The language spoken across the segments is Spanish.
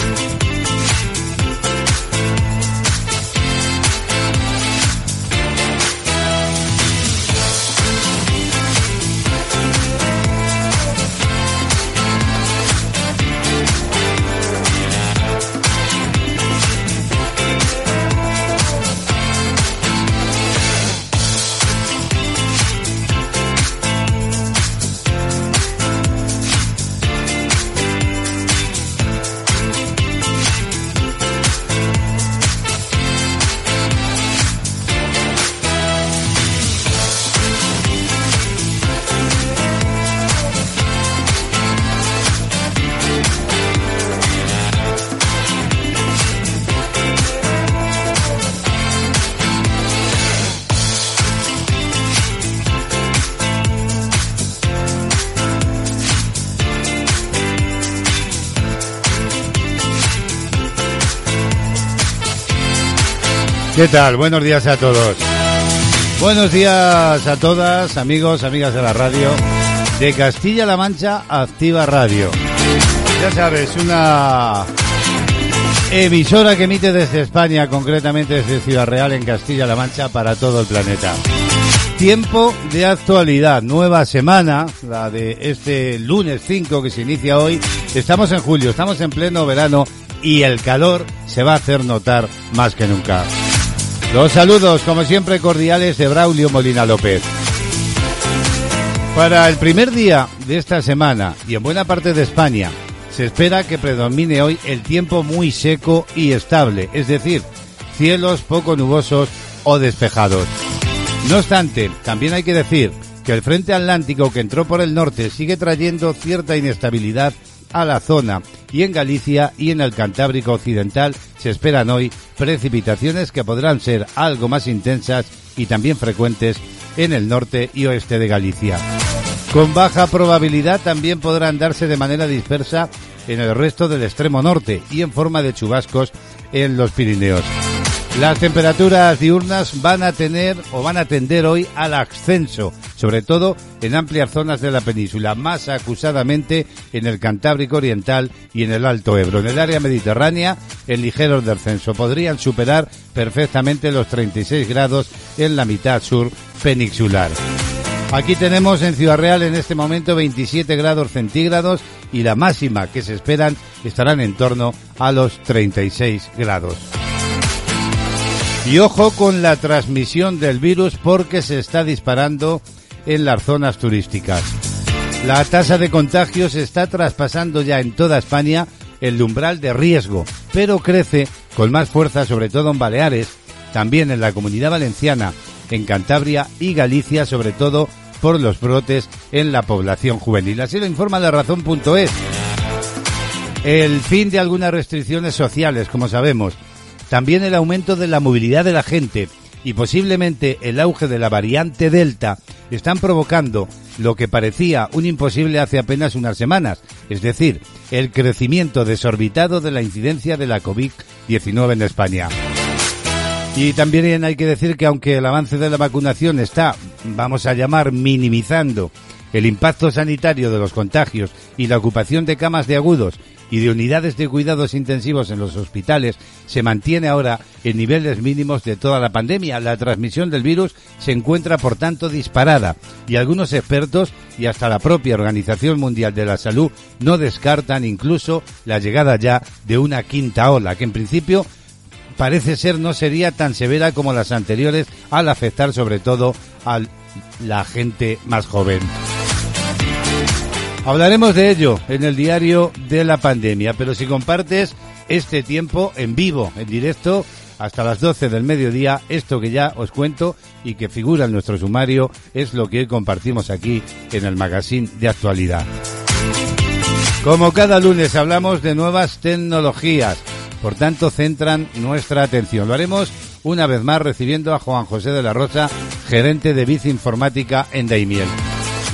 Thank you. ¿Qué tal? Buenos días a todos. Buenos días a todas, amigos, amigas de la radio. De Castilla-La Mancha, Activa Radio. Ya sabes, una emisora que emite desde España, concretamente desde Ciudad Real, en Castilla-La Mancha, para todo el planeta. Tiempo de actualidad, nueva semana, la de este lunes 5 que se inicia hoy. Estamos en julio, estamos en pleno verano y el calor se va a hacer notar más que nunca. Los saludos, como siempre, cordiales de Braulio Molina López. Para el primer día de esta semana y en buena parte de España, se espera que predomine hoy el tiempo muy seco y estable, es decir, cielos poco nubosos o despejados. No obstante, también hay que decir que el frente atlántico que entró por el norte sigue trayendo cierta inestabilidad a la zona y en Galicia y en el Cantábrico Occidental se esperan hoy precipitaciones que podrán ser algo más intensas y también frecuentes en el norte y oeste de Galicia. Con baja probabilidad también podrán darse de manera dispersa en el resto del extremo norte y en forma de chubascos en los Pirineos. Las temperaturas diurnas van a tener o van a tender hoy al ascenso, sobre todo en amplias zonas de la península, más acusadamente en el Cantábrico Oriental y en el Alto Ebro. En el área mediterránea, en ligeros descenso podrían superar perfectamente los 36 grados en la mitad sur peninsular. Aquí tenemos en Ciudad Real en este momento 27 grados centígrados y la máxima que se esperan estarán en torno a los 36 grados. Y ojo con la transmisión del virus porque se está disparando en las zonas turísticas. La tasa de contagios está traspasando ya en toda España el umbral de riesgo, pero crece con más fuerza sobre todo en Baleares, también en la Comunidad Valenciana, en Cantabria y Galicia, sobre todo por los brotes en la población juvenil. Así lo informa la razón.es. El fin de algunas restricciones sociales, como sabemos, también el aumento de la movilidad de la gente y posiblemente el auge de la variante Delta están provocando lo que parecía un imposible hace apenas unas semanas, es decir, el crecimiento desorbitado de la incidencia de la COVID-19 en España. Y también hay que decir que aunque el avance de la vacunación está, vamos a llamar, minimizando el impacto sanitario de los contagios y la ocupación de camas de agudos y de unidades de cuidados intensivos en los hospitales se mantiene ahora en niveles mínimos de toda la pandemia. La transmisión del virus se encuentra, por tanto, disparada y algunos expertos y hasta la propia Organización Mundial de la Salud no descartan incluso la llegada ya de una quinta ola, que en principio parece ser no sería tan severa como las anteriores al afectar sobre todo a la gente más joven. Hablaremos de ello en el diario de la pandemia, pero si compartes este tiempo en vivo, en directo, hasta las 12 del mediodía, esto que ya os cuento y que figura en nuestro sumario es lo que hoy compartimos aquí en el magazine de actualidad. Como cada lunes hablamos de nuevas tecnologías, por tanto centran nuestra atención. Lo haremos una vez más recibiendo a Juan José de la Rosa, gerente de Bici Informática en Daimiel.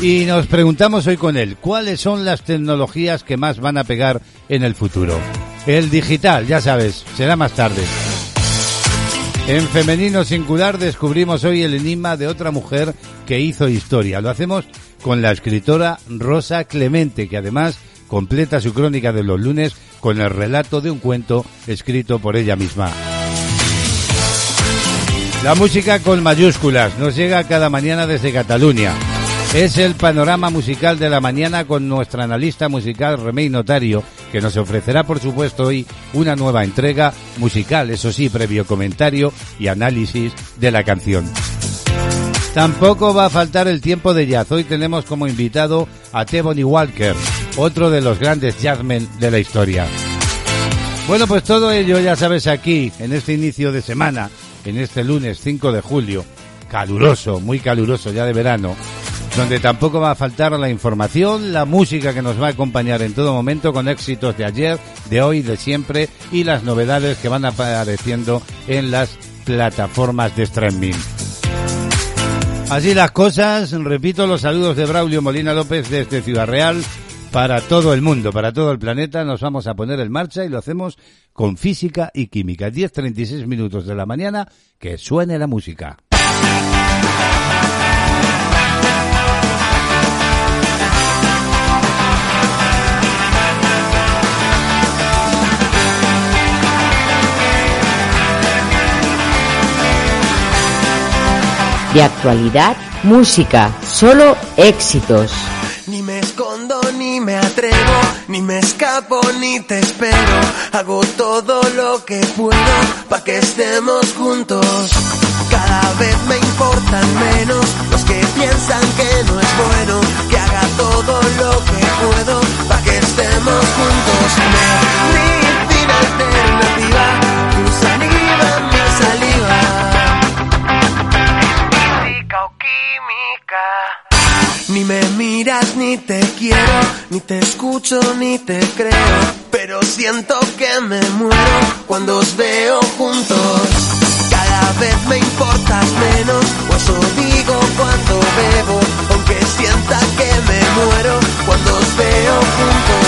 Y nos preguntamos hoy con él, ¿cuáles son las tecnologías que más van a pegar en el futuro? El digital, ya sabes, será más tarde. En Femenino Singular descubrimos hoy el enigma de otra mujer que hizo historia. Lo hacemos con la escritora Rosa Clemente, que además completa su crónica de los lunes con el relato de un cuento escrito por ella misma. La música con mayúsculas nos llega cada mañana desde Cataluña. Es el panorama musical de la mañana con nuestra analista musical Remey Notario, que nos ofrecerá por supuesto hoy una nueva entrega musical, eso sí, previo comentario y análisis de la canción. Tampoco va a faltar el tiempo de jazz. Hoy tenemos como invitado a Tebony Walker, otro de los grandes jazzmen de la historia. Bueno, pues todo ello ya sabes aquí, en este inicio de semana, en este lunes 5 de julio, caluroso, muy caluroso ya de verano, donde tampoco va a faltar la información, la música que nos va a acompañar en todo momento con éxitos de ayer, de hoy, de siempre y las novedades que van apareciendo en las plataformas de streaming. Así las cosas, repito los saludos de Braulio Molina López desde Ciudad Real para todo el mundo, para todo el planeta. Nos vamos a poner en marcha y lo hacemos con física y química. 10.36 minutos de la mañana, que suene la música. De actualidad, música, solo éxitos. Ni me escondo, ni me atrevo, ni me escapo, ni te espero. Hago todo lo que puedo para que estemos juntos. Cada vez me importan menos los que piensan que no es bueno. Que haga todo lo que puedo para que estemos juntos. Me miras ni te quiero, ni te escucho ni te creo, pero siento que me muero cuando os veo juntos. Cada vez me importas menos, o eso digo cuando bebo, aunque sienta que me muero cuando os veo juntos.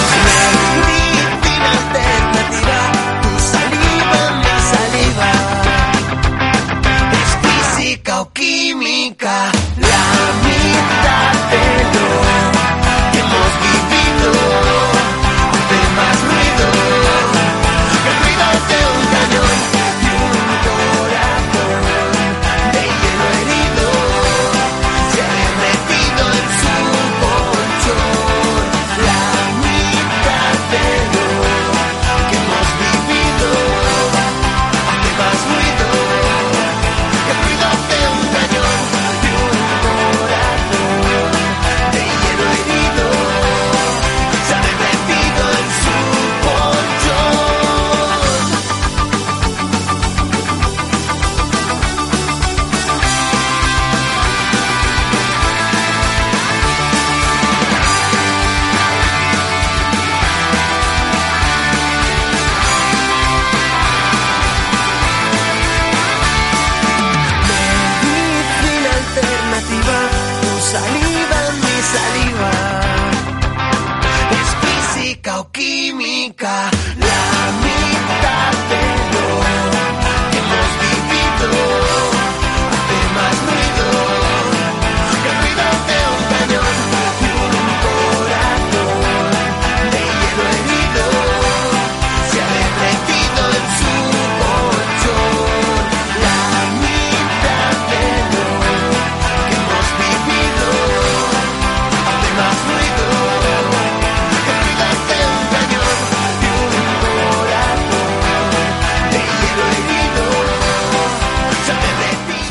Tu saliva, mi saliva es física o química, la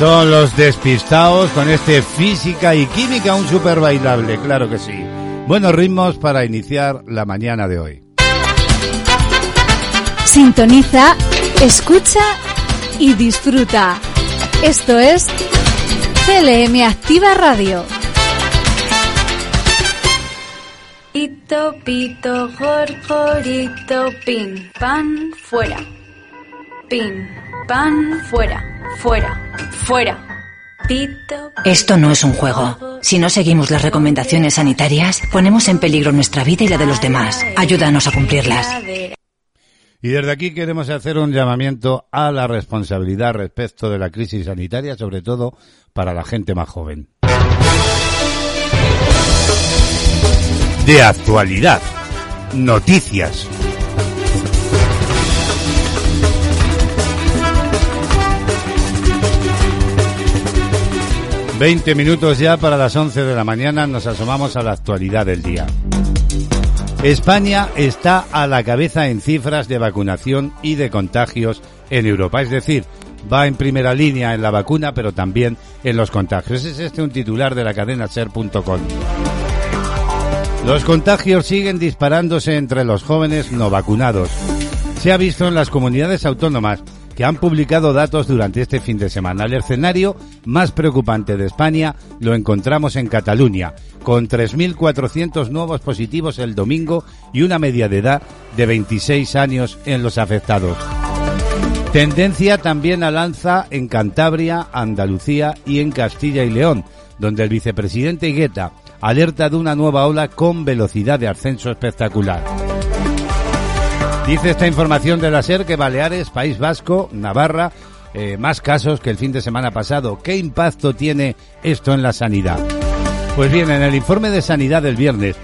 Son los despistados con este física y química, un super bailable, claro que sí. Buenos ritmos para iniciar la mañana de hoy. Sintoniza, escucha y disfruta. Esto es CLM Activa Radio. Pito, pito, gorgorito, pin, pan, fuera. Pin, pan, fuera, fuera, fuera. Esto no es un juego. Si no seguimos las recomendaciones sanitarias, ponemos en peligro nuestra vida y la de los demás. Ayúdanos a cumplirlas. Y desde aquí queremos hacer un llamamiento a la responsabilidad respecto de la crisis sanitaria, sobre todo para la gente más joven. De actualidad. Noticias. Veinte minutos ya para las once de la mañana nos asomamos a la actualidad del día. España está a la cabeza en cifras de vacunación y de contagios en Europa, es decir, va en primera línea en la vacuna, pero también en los contagios. Es este un titular de la cadena ser.com. Los contagios siguen disparándose entre los jóvenes no vacunados. Se ha visto en las comunidades autónomas que han publicado datos durante este fin de semana. El escenario más preocupante de España lo encontramos en Cataluña, con 3.400 nuevos positivos el domingo y una media de edad de 26 años en los afectados. Tendencia también al alza en Cantabria, Andalucía y en Castilla y León, donde el vicepresidente Higueta alerta de una nueva ola con velocidad de ascenso espectacular. Dice esta información de la SER que Baleares, País Vasco, Navarra, eh, más casos que el fin de semana pasado. ¿Qué impacto tiene esto en la sanidad? Pues bien, en el informe de sanidad del viernes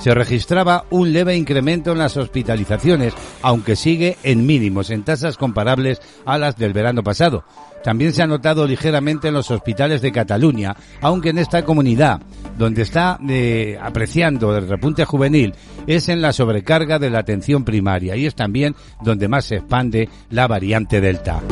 se registraba un leve incremento en las hospitalizaciones, aunque sigue en mínimos, en tasas comparables a las del verano pasado. También se ha notado ligeramente en los hospitales de Cataluña, aunque en esta comunidad, donde está eh, apreciando el repunte juvenil, es en la sobrecarga de la atención primaria y es también donde más se expande la variante Delta.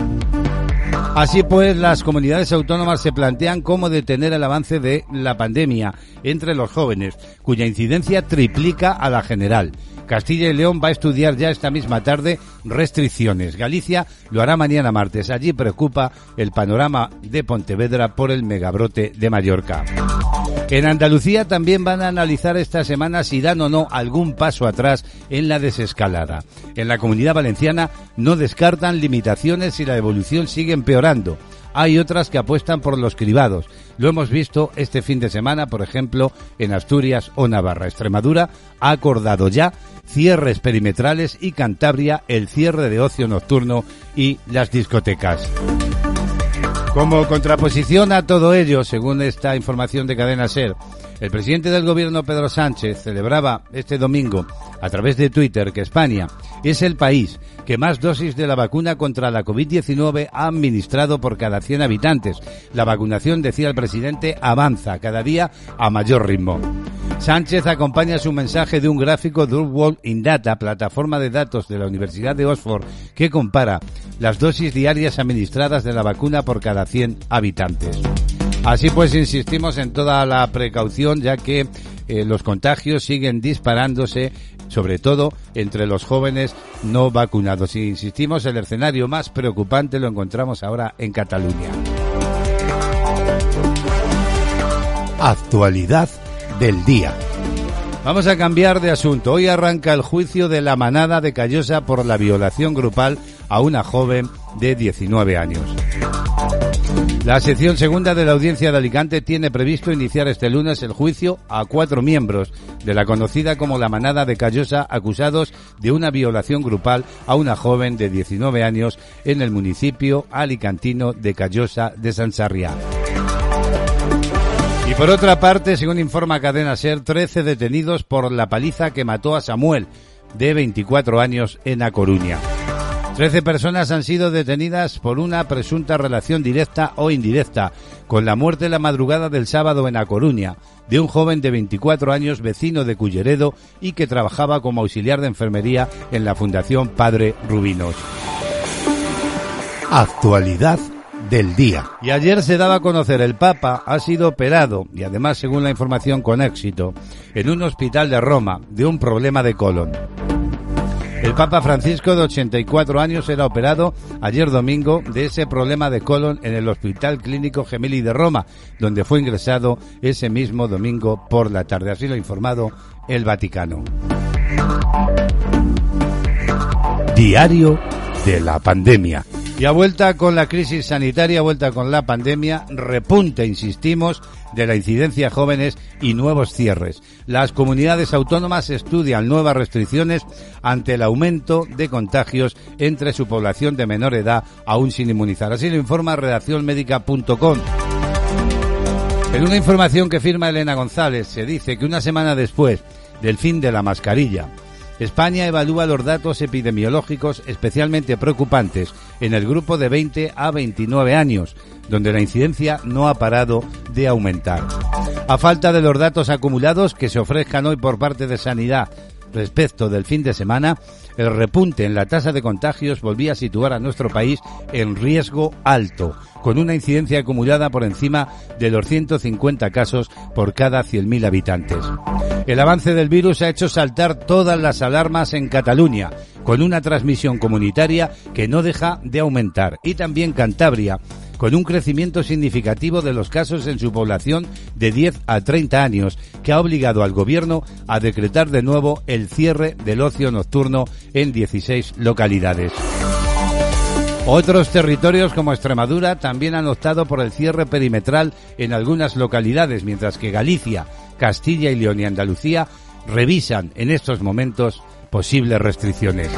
Así pues, las comunidades autónomas se plantean cómo detener el avance de la pandemia entre los jóvenes, cuya incidencia triplica a la general. Castilla y León va a estudiar ya esta misma tarde restricciones. Galicia lo hará mañana martes. Allí preocupa el panorama de Pontevedra por el megabrote de Mallorca. En Andalucía también van a analizar esta semana si dan o no algún paso atrás en la desescalada. En la comunidad valenciana no descartan limitaciones si la evolución sigue empeorando. Hay otras que apuestan por los cribados. Lo hemos visto este fin de semana, por ejemplo, en Asturias o Navarra. Extremadura ha acordado ya cierres perimetrales y Cantabria el cierre de ocio nocturno y las discotecas. Como contraposición a todo ello, según esta información de Cadena Ser, el presidente del gobierno Pedro Sánchez celebraba este domingo a través de Twitter que España es el país que más dosis de la vacuna contra la COVID-19 ha administrado por cada 100 habitantes. La vacunación, decía el presidente, avanza cada día a mayor ritmo. Sánchez acompaña su mensaje de un gráfico de World in Data, plataforma de datos de la Universidad de Oxford, que compara las dosis diarias administradas de la vacuna por cada 100 habitantes. Así pues, insistimos en toda la precaución, ya que eh, los contagios siguen disparándose, sobre todo entre los jóvenes no vacunados. Y insistimos, el escenario más preocupante lo encontramos ahora en Cataluña. Actualidad del día. Vamos a cambiar de asunto. Hoy arranca el juicio de la manada de Callosa por la violación grupal a una joven de 19 años. La sección segunda de la audiencia de Alicante tiene previsto iniciar este lunes el juicio a cuatro miembros de la conocida como la manada de Callosa acusados de una violación grupal a una joven de 19 años en el municipio alicantino de Callosa de San Sarriá. Y por otra parte, según informa Cadena Ser, 13 detenidos por la paliza que mató a Samuel, de 24 años, en A Coruña. Trece personas han sido detenidas por una presunta relación directa o indirecta con la muerte la madrugada del sábado en A Coruña de un joven de 24 años vecino de Culleredo y que trabajaba como auxiliar de enfermería en la Fundación Padre Rubinos. Actualidad del día. Y ayer se daba a conocer el Papa ha sido operado y además según la información con éxito en un hospital de Roma de un problema de colon. El Papa Francisco, de 84 años, era operado ayer domingo de ese problema de colon en el Hospital Clínico Gemelli de Roma, donde fue ingresado ese mismo domingo por la tarde. Así lo ha informado el Vaticano. Diario de la pandemia. Y a vuelta con la crisis sanitaria, a vuelta con la pandemia, repunte, insistimos, de la incidencia de jóvenes y nuevos cierres. Las comunidades autónomas estudian nuevas restricciones ante el aumento de contagios entre su población de menor edad aún sin inmunizar. Así lo informa redaccionmédica.com. En una información que firma Elena González se dice que una semana después del fin de la mascarilla, España evalúa los datos epidemiológicos especialmente preocupantes en el grupo de 20 a 29 años, donde la incidencia no ha parado de aumentar. A falta de los datos acumulados que se ofrezcan hoy por parte de Sanidad respecto del fin de semana, el repunte en la tasa de contagios volvía a situar a nuestro país en riesgo alto, con una incidencia acumulada por encima de los 150 casos por cada 100.000 habitantes. El avance del virus ha hecho saltar todas las alarmas en Cataluña, con una transmisión comunitaria que no deja de aumentar, y también Cantabria, con un crecimiento significativo de los casos en su población de 10 a 30 años, que ha obligado al gobierno a decretar de nuevo el cierre del ocio nocturno en 16 localidades. Otros territorios como Extremadura también han optado por el cierre perimetral en algunas localidades, mientras que Galicia, Castilla y León y Andalucía revisan en estos momentos posibles restricciones.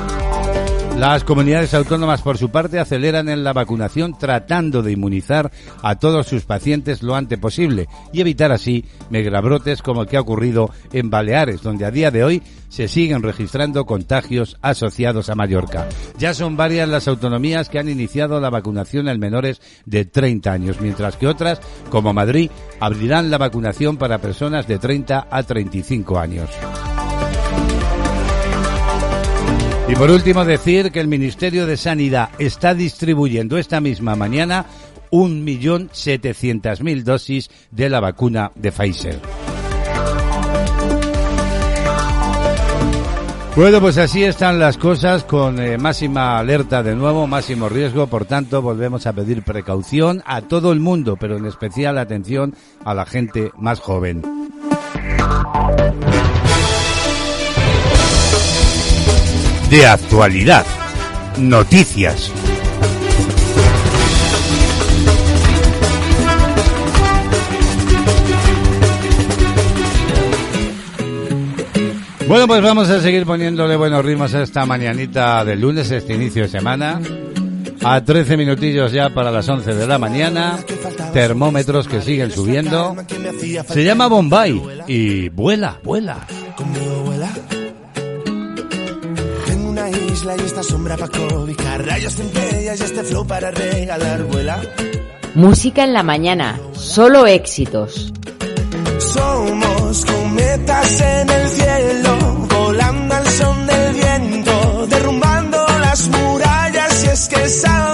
Las comunidades autónomas, por su parte, aceleran en la vacunación tratando de inmunizar a todos sus pacientes lo antes posible y evitar así megrabrotes como el que ha ocurrido en Baleares, donde a día de hoy se siguen registrando contagios asociados a Mallorca. Ya son varias las autonomías que han iniciado la vacunación en menores de 30 años, mientras que otras, como Madrid, abrirán la vacunación para personas de 30 a 35 años. Y por último decir que el Ministerio de Sanidad está distribuyendo esta misma mañana 1.700.000 dosis de la vacuna de Pfizer. Bueno, pues así están las cosas con eh, máxima alerta de nuevo, máximo riesgo, por tanto volvemos a pedir precaución a todo el mundo, pero en especial atención a la gente más joven. De actualidad, noticias. Bueno, pues vamos a seguir poniéndole buenos ritmos a esta mañanita del lunes, este inicio de semana. A 13 minutillos ya para las 11 de la mañana. Termómetros que siguen subiendo. Se llama Bombay y vuela, vuela. Una isla y esta sombra para cobijar rayos centellas y este flow para regalar vuela. Música en la mañana, solo éxitos. Somos cometas en el cielo, volando al son del viento, derrumbando las murallas y es que sabes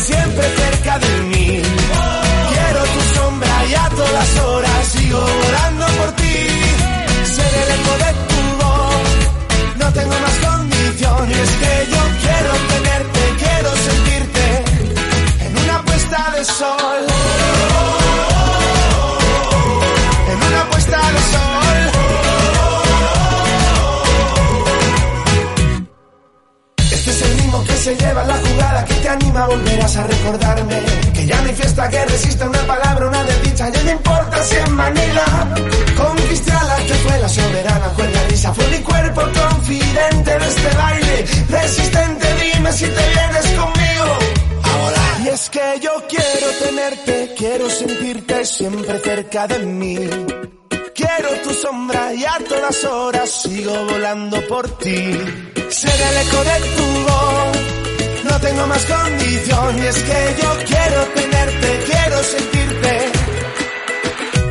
siempre cerca de mí. Quiero tu sombra y a todas horas sigo volando por ti. Ser el eco de tu voz, no tengo más condición. Y es que yo quiero anima, volverás a recordarme. Que ya no hay fiesta que resista una palabra, una desdicha, ya no importa si en Manila. Conquisté a la que fue la soberana, la risa fue mi cuerpo confidente de este baile. Resistente, dime si te vienes conmigo. A volar. Y es que yo quiero tenerte, quiero sentirte siempre cerca de mí. Quiero tu sombra y a todas horas sigo volando por ti. Ser el eco de tu voz, tengo más condición. Y es que yo quiero tenerte, quiero sentirte.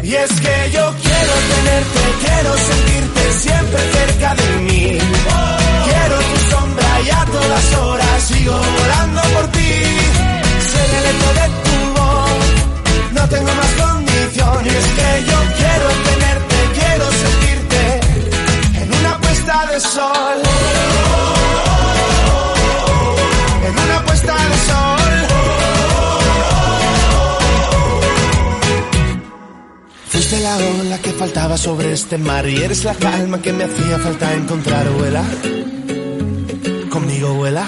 Y es que yo quiero tenerte, quiero sentirte siempre cerca de mí. Quiero tu sombra y a todas horas sigo volando por ti. Ser el eco de tu voz, no tengo más condición. Y es que yo quiero tenerte, quiero sentirte en una puesta de sol. Puesta de sol. Fuiste la ola que faltaba sobre este mar y eres la calma que me hacía falta encontrar, vuela. Conmigo vuela.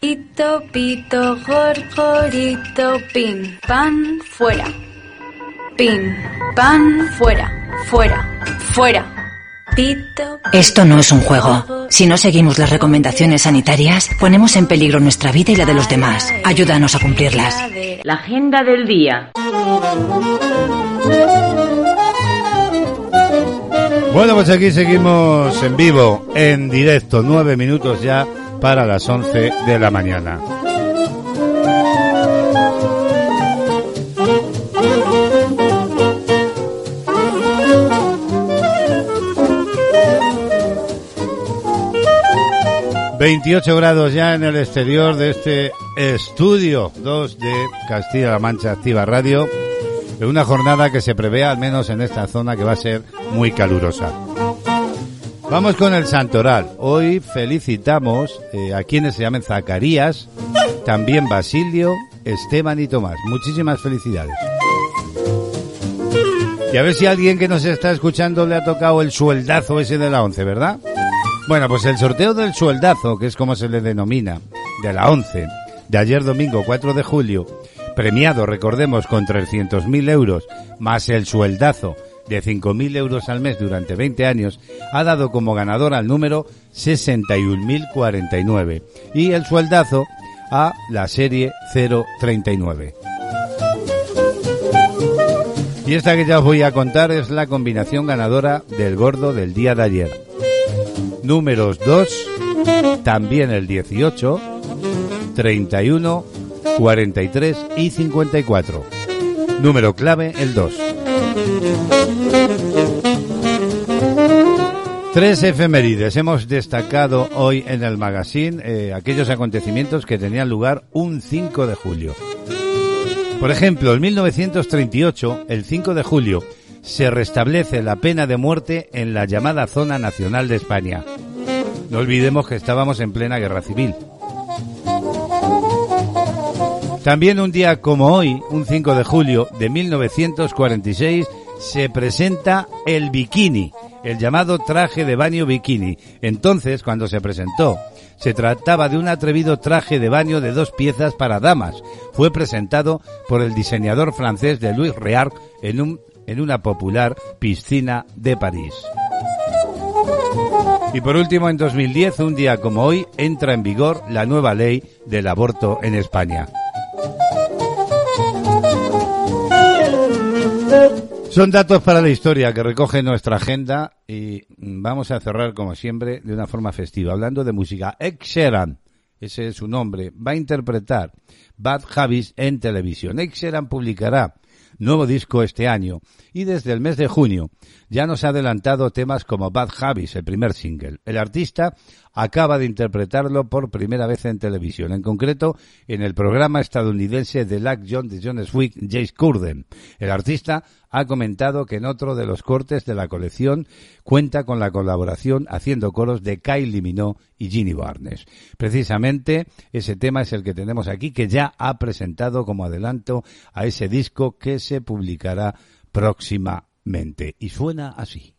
Pito, pito, gorgorito, pin, pan, fuera. Pin, pan, fuera, fuera, fuera. Esto no es un juego. Si no seguimos las recomendaciones sanitarias, ponemos en peligro nuestra vida y la de los demás. Ayúdanos a cumplirlas. La agenda del día. Bueno, pues aquí seguimos en vivo, en directo, nueve minutos ya para las once de la mañana. Veintiocho grados ya en el exterior de este estudio 2 de Castilla-La Mancha Activa Radio, una jornada que se prevé al menos en esta zona que va a ser muy calurosa. Vamos con el santoral. Hoy felicitamos eh, a quienes se llamen Zacarías, también Basilio, Esteban y Tomás. Muchísimas felicidades. Y a ver si alguien que nos está escuchando le ha tocado el sueldazo ese de la 11, ¿verdad? Bueno, pues el sorteo del sueldazo, que es como se le denomina, de la 11, de ayer domingo 4 de julio, premiado, recordemos, con 300.000 euros, más el sueldazo de 5.000 euros al mes durante 20 años, ha dado como ganador al número 61.049 y el sueldazo a la serie 039. Y esta que ya os voy a contar es la combinación ganadora del gordo del día de ayer. Números 2, también el 18, 31, 43 y 54. Número clave el 2. Tres efemérides. Hemos destacado hoy en el magazine eh, aquellos acontecimientos que tenían lugar un 5 de julio. Por ejemplo, en 1938, el 5 de julio, se restablece la pena de muerte en la llamada Zona Nacional de España. No olvidemos que estábamos en plena guerra civil. También un día como hoy, un 5 de julio de 1946, se presenta el bikini, el llamado traje de baño bikini. Entonces, cuando se presentó, se trataba de un atrevido traje de baño de dos piezas para damas. Fue presentado por el diseñador francés de Louis Reard en, un, en una popular piscina de París. Y por último, en 2010, un día como hoy, entra en vigor la nueva ley del aborto en España. Son datos para la historia que recoge nuestra agenda y vamos a cerrar como siempre de una forma festiva, hablando de música. Ed Sheeran, ese es su nombre, va a interpretar Bad Habits en televisión. Ed Sheeran publicará nuevo disco este año. Y desde el mes de junio ya nos ha adelantado temas como Bad Habits, el primer single. El artista acaba de interpretarlo por primera vez en televisión, en concreto en el programa estadounidense The Lack John de John Swick, Jace Curden. El artista ha comentado que en otro de los cortes de la colección cuenta con la colaboración haciendo coros de Kylie Minogue y Ginny Barnes. Precisamente ese tema es el que tenemos aquí, que ya ha presentado como adelanto a ese disco que se publicará mente y suena así.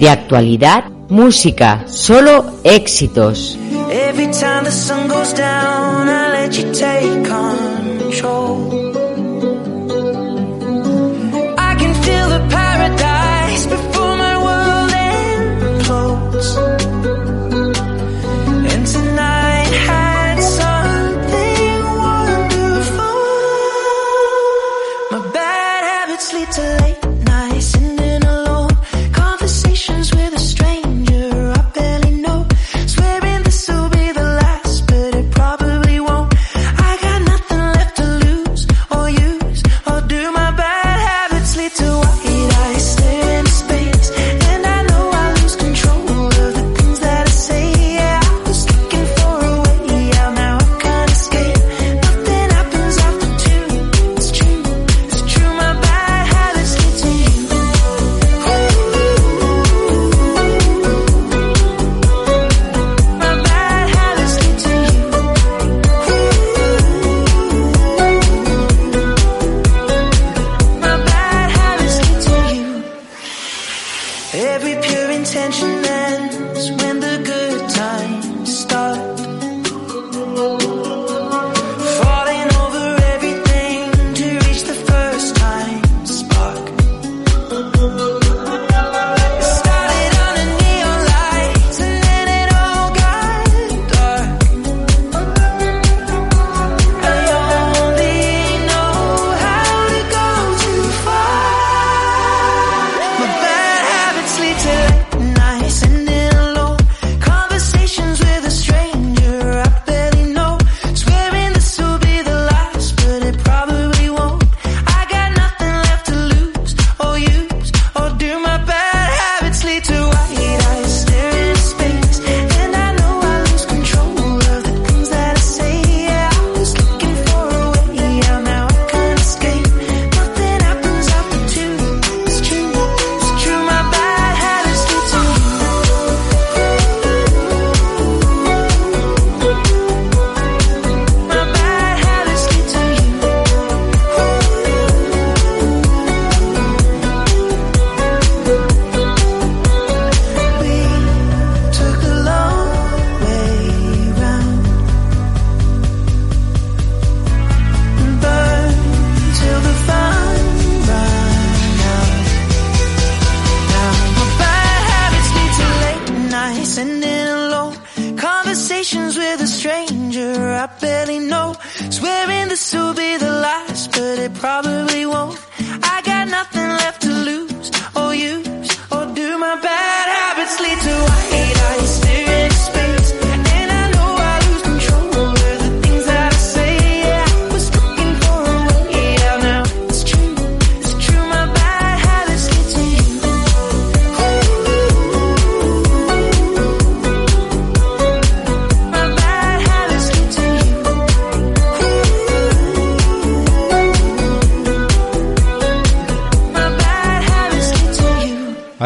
de actualidad, música, solo éxitos. Every time the sun goes down, I let you take control.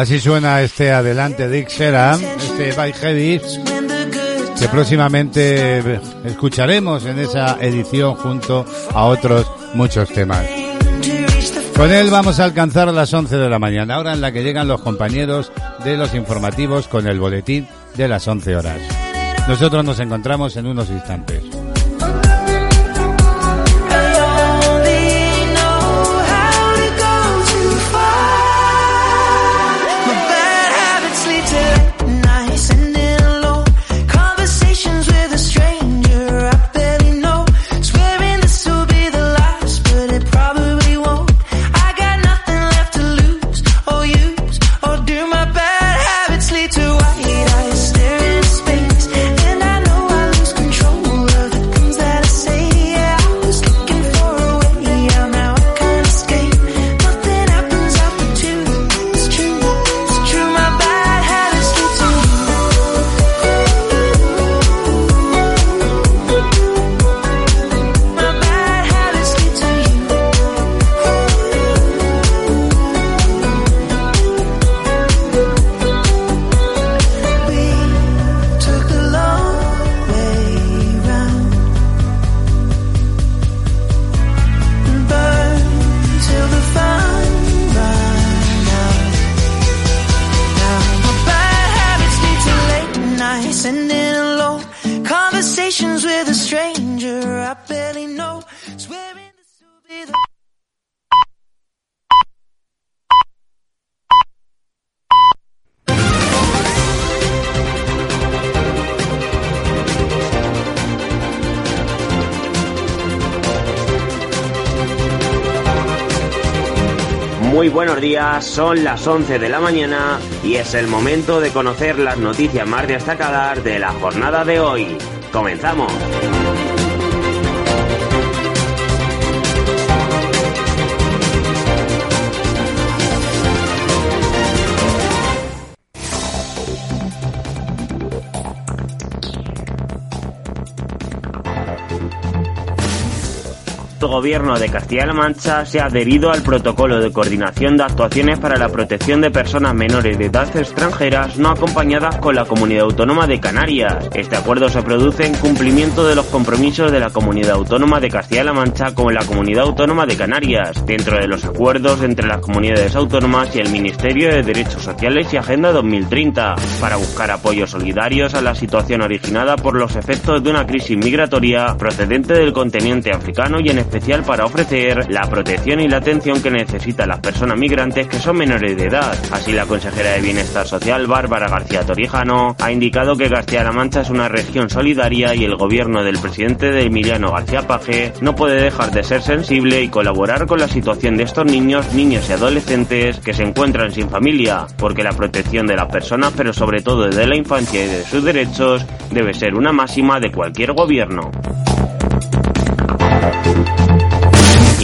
Así suena este adelante Dick Serham, este By Heavy, que próximamente escucharemos en esa edición junto a otros muchos temas. Con él vamos a alcanzar las 11 de la mañana, hora en la que llegan los compañeros de los informativos con el boletín de las 11 horas. Nosotros nos encontramos en unos instantes. Son las 11 de la mañana y es el momento de conocer las noticias más destacadas de la jornada de hoy. Comenzamos. El Gobierno de Castilla-La Mancha se ha adherido al protocolo de coordinación de actuaciones para la protección de personas menores de edad extranjeras no acompañadas con la Comunidad Autónoma de Canarias. Este acuerdo se produce en cumplimiento de los compromisos de la Comunidad Autónoma de Castilla-La Mancha con la Comunidad Autónoma de Canarias, dentro de los acuerdos entre las comunidades autónomas y el Ministerio de Derechos Sociales y Agenda 2030, para buscar apoyos solidarios a la situación originada por los efectos de una crisis migratoria procedente del continente africano y en especial para ofrecer la protección y la atención que necesitan las personas migrantes que son menores de edad. Así la consejera de Bienestar Social, Bárbara García Torijano, ha indicado que Castilla-La Mancha es una región solidaria y el gobierno del presidente de Emiliano García Paje no puede dejar de ser sensible y colaborar con la situación de estos niños, niños y adolescentes que se encuentran sin familia, porque la protección de las personas, pero sobre todo de la infancia y de sus derechos, debe ser una máxima de cualquier gobierno.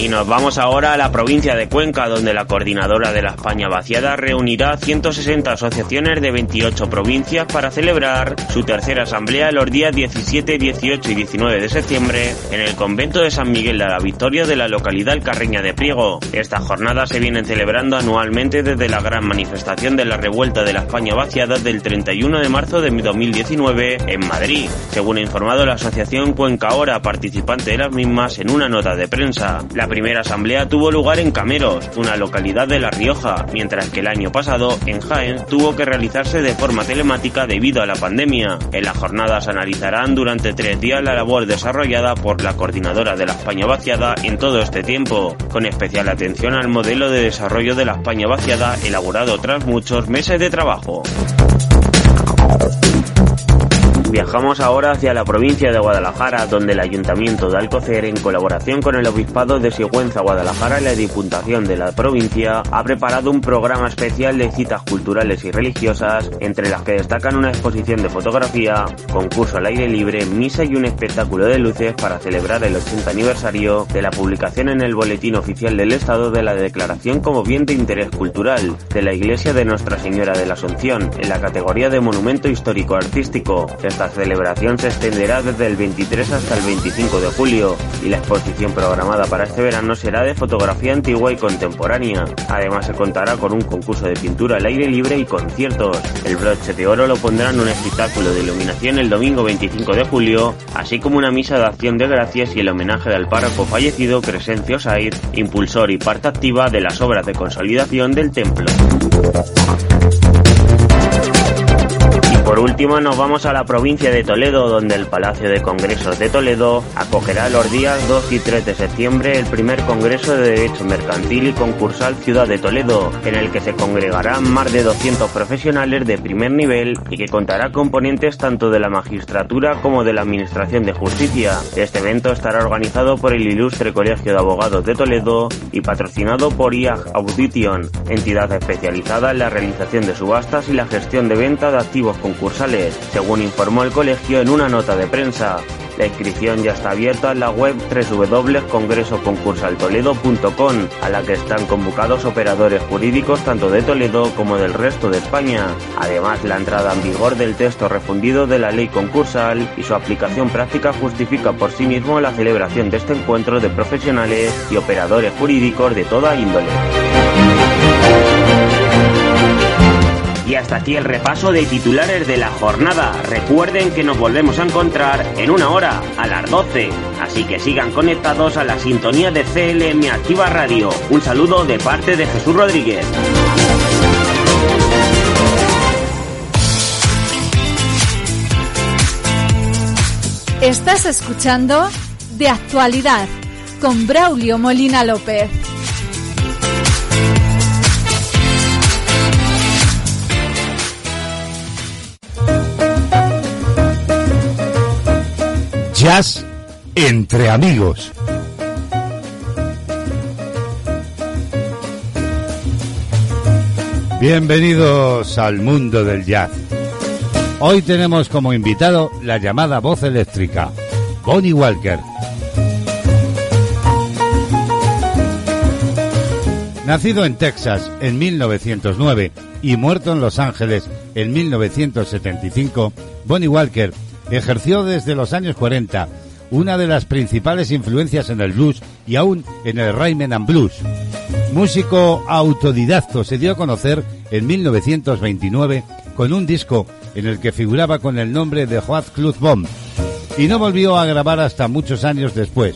Y nos vamos ahora a la provincia de Cuenca, donde la coordinadora de la España vaciada reunirá 160 asociaciones de 28 provincias para celebrar su tercera asamblea los días 17, 18 y 19 de septiembre en el convento de San Miguel de la Victoria de la localidad Carreña de Priego. Estas jornadas se vienen celebrando anualmente desde la gran manifestación de la revuelta de la España vaciada del 31 de marzo de 2019 en Madrid, según ha informado la asociación Cuenca Hora, participante de las mismas en una nota de prensa. La primera asamblea tuvo lugar en Cameros, una localidad de La Rioja, mientras que el año pasado en Jaén tuvo que realizarse de forma telemática debido a la pandemia. En las jornadas analizarán durante tres días la labor desarrollada por la coordinadora de la España vaciada en todo este tiempo, con especial atención al modelo de desarrollo de la España vaciada elaborado tras muchos meses de trabajo. Viajamos ahora hacia la provincia de Guadalajara, donde el Ayuntamiento de Alcocer, en colaboración con el Obispado de Sigüenza Guadalajara y la Diputación de la provincia, ha preparado un programa especial de citas culturales y religiosas, entre las que destacan una exposición de fotografía, concurso al aire libre, misa y un espectáculo de luces para celebrar el 80 aniversario de la publicación en el Boletín Oficial del Estado de la Declaración como Bien de Interés Cultural de la Iglesia de Nuestra Señora de la Asunción, en la categoría de Monumento Histórico Artístico. Celebración se extenderá desde el 23 hasta el 25 de julio y la exposición programada para este verano será de fotografía antigua y contemporánea. Además se contará con un concurso de pintura al aire libre y conciertos. El broche de oro lo pondrán un espectáculo de iluminación el domingo 25 de julio, así como una misa de acción de gracias y el homenaje al párroco fallecido Crescencio Said, impulsor y parte activa de las obras de consolidación del templo. Por último, nos vamos a la provincia de Toledo, donde el Palacio de Congresos de Toledo acogerá los días 2 y 3 de septiembre el primer Congreso de Derecho Mercantil y Concursal Ciudad de Toledo, en el que se congregarán más de 200 profesionales de primer nivel y que contará con ponentes tanto de la magistratura como de la Administración de Justicia. Este evento estará organizado por el Ilustre Colegio de Abogados de Toledo y patrocinado por IAG Audition, entidad especializada en la realización de subastas y la gestión de venta de activos según informó el colegio en una nota de prensa. La inscripción ya está abierta en la web www.congresoconcursaltoledo.com, a la que están convocados operadores jurídicos tanto de Toledo como del resto de España. Además, la entrada en vigor del texto refundido de la ley concursal y su aplicación práctica justifica por sí mismo la celebración de este encuentro de profesionales y operadores jurídicos de toda índole. Y hasta aquí el repaso de titulares de la jornada. Recuerden que nos volvemos a encontrar en una hora, a las 12. Así que sigan conectados a la sintonía de CLM Activa Radio. Un saludo de parte de Jesús Rodríguez. Estás escuchando De Actualidad con Braulio Molina López. Jazz entre amigos. Bienvenidos al mundo del jazz. Hoy tenemos como invitado la llamada voz eléctrica, Bonnie Walker. Nacido en Texas en 1909 y muerto en Los Ángeles en 1975, Bonnie Walker ejerció desde los años 40 una de las principales influencias en el blues y aún en el rhythm and blues. Músico autodidacto se dio a conocer en 1929 con un disco en el que figuraba con el nombre de Joad Bomb y no volvió a grabar hasta muchos años después.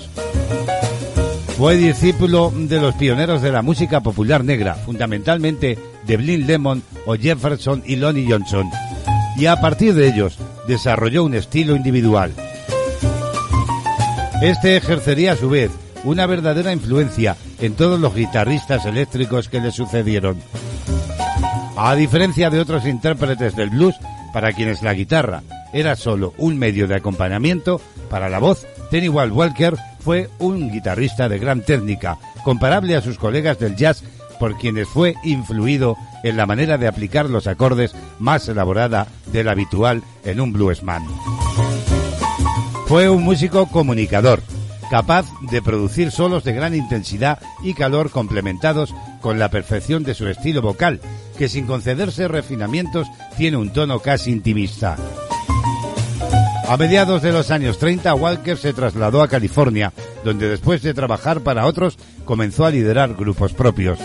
Fue discípulo de los pioneros de la música popular negra, fundamentalmente de Blind Lemon o Jefferson y Lonnie Johnson, y a partir de ellos desarrolló un estilo individual. Este ejercería a su vez una verdadera influencia en todos los guitarristas eléctricos que le sucedieron. A diferencia de otros intérpretes del blues, para quienes la guitarra era solo un medio de acompañamiento, para la voz, Tenny Walker fue un guitarrista de gran técnica, comparable a sus colegas del jazz, por quienes fue influido en la manera de aplicar los acordes más elaborada del habitual en un bluesman. Fue un músico comunicador, capaz de producir solos de gran intensidad y calor complementados con la perfección de su estilo vocal, que sin concederse refinamientos tiene un tono casi intimista. A mediados de los años 30, Walker se trasladó a California, donde después de trabajar para otros, comenzó a liderar grupos propios.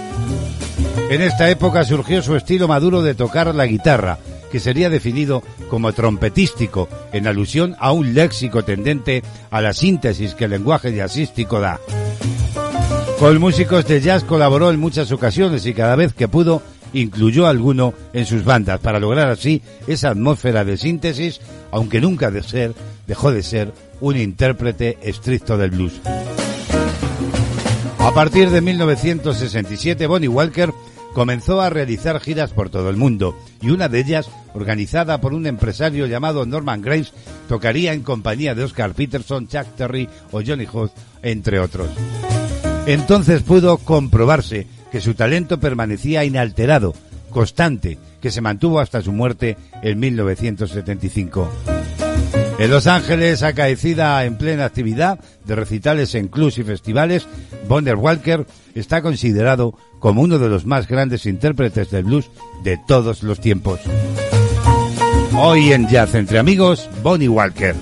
En esta época surgió su estilo maduro de tocar la guitarra, que sería definido como trompetístico, en alusión a un léxico tendente a la síntesis que el lenguaje jazzístico da. Con músicos de jazz colaboró en muchas ocasiones y cada vez que pudo incluyó alguno en sus bandas para lograr así esa atmósfera de síntesis, aunque nunca dejó de ser un intérprete estricto del blues. A partir de 1967, Bonnie Walker comenzó a realizar giras por todo el mundo y una de ellas, organizada por un empresario llamado Norman Graves, tocaría en compañía de Oscar Peterson, Chuck Terry o Johnny Hoth, entre otros. Entonces pudo comprobarse que su talento permanecía inalterado, constante, que se mantuvo hasta su muerte en 1975. En Los Ángeles, acaecida en plena actividad de recitales en clubs y festivales, Bonner Walker está considerado como uno de los más grandes intérpretes del blues de todos los tiempos. Hoy en Jazz entre amigos, Bonnie Walker.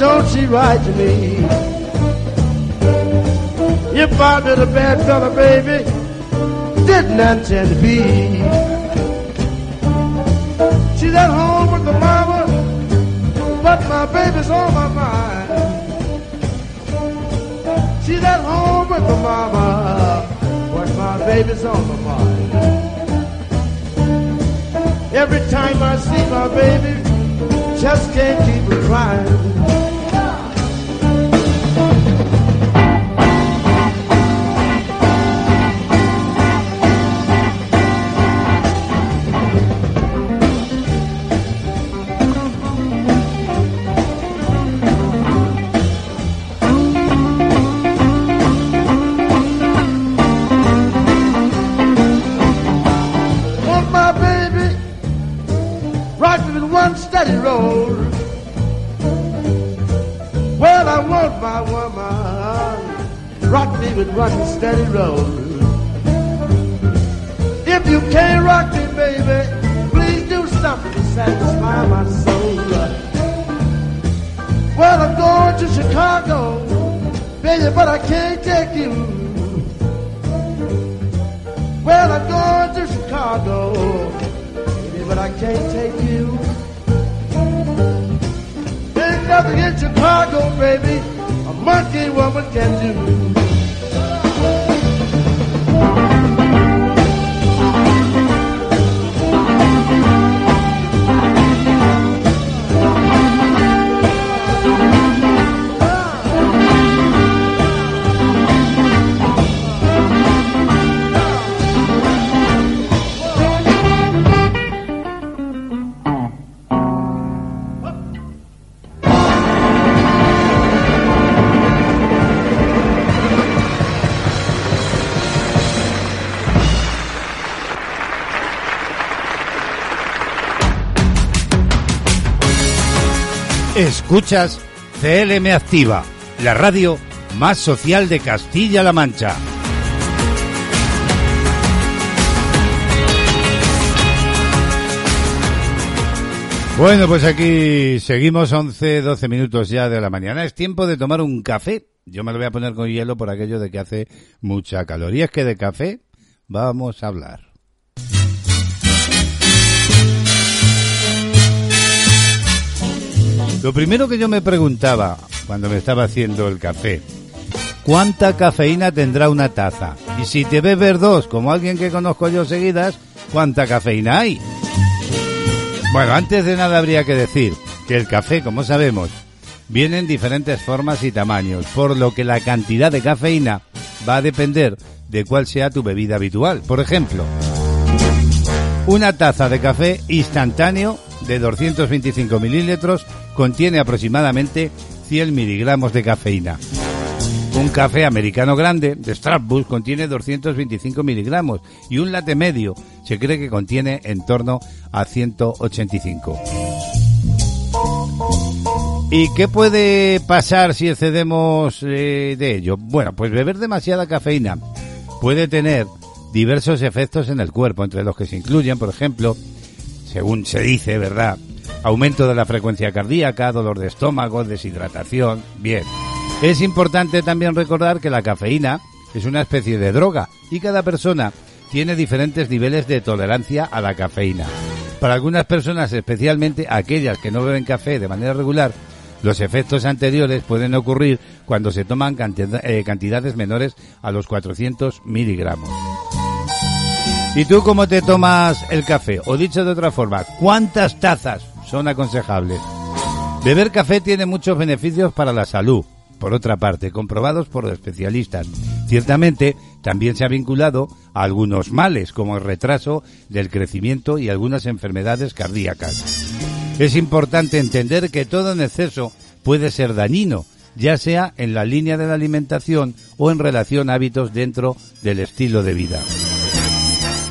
Right to me. If I been a bad fella, baby, didn't intend to be. She's at home with the mama, but my baby's on my mind. She's at home with the mama, but my baby's on my mind. Every time I see my baby, just can't keep from crying. Escuchas CLM Activa, la radio más social de Castilla-La Mancha. Bueno, pues aquí seguimos 11, 12 minutos ya de la mañana. Es tiempo de tomar un café. Yo me lo voy a poner con hielo por aquello de que hace mucha caloría. Es que de café vamos a hablar. Lo primero que yo me preguntaba cuando me estaba haciendo el café, ¿cuánta cafeína tendrá una taza? Y si te bebes dos, como alguien que conozco yo seguidas, ¿cuánta cafeína hay? Bueno, antes de nada habría que decir que el café, como sabemos, viene en diferentes formas y tamaños, por lo que la cantidad de cafeína va a depender de cuál sea tu bebida habitual. Por ejemplo, una taza de café instantáneo de 225 mililitros contiene aproximadamente 100 miligramos de cafeína. Un café americano grande de Starbucks contiene 225 miligramos y un latte medio se cree que contiene en torno a 185. ¿Y qué puede pasar si excedemos eh, de ello? Bueno, pues beber demasiada cafeína puede tener diversos efectos en el cuerpo, entre los que se incluyen, por ejemplo, según se dice, ¿verdad? Aumento de la frecuencia cardíaca, dolor de estómago, deshidratación. Bien. Es importante también recordar que la cafeína es una especie de droga y cada persona tiene diferentes niveles de tolerancia a la cafeína. Para algunas personas, especialmente aquellas que no beben café de manera regular, los efectos anteriores pueden ocurrir cuando se toman eh, cantidades menores a los 400 miligramos. ¿Y tú cómo te tomas el café? O dicho de otra forma, ¿cuántas tazas son aconsejables? Beber café tiene muchos beneficios para la salud, por otra parte, comprobados por especialistas. Ciertamente, también se ha vinculado a algunos males, como el retraso del crecimiento y algunas enfermedades cardíacas. Es importante entender que todo en exceso puede ser dañino, ya sea en la línea de la alimentación o en relación a hábitos dentro del estilo de vida.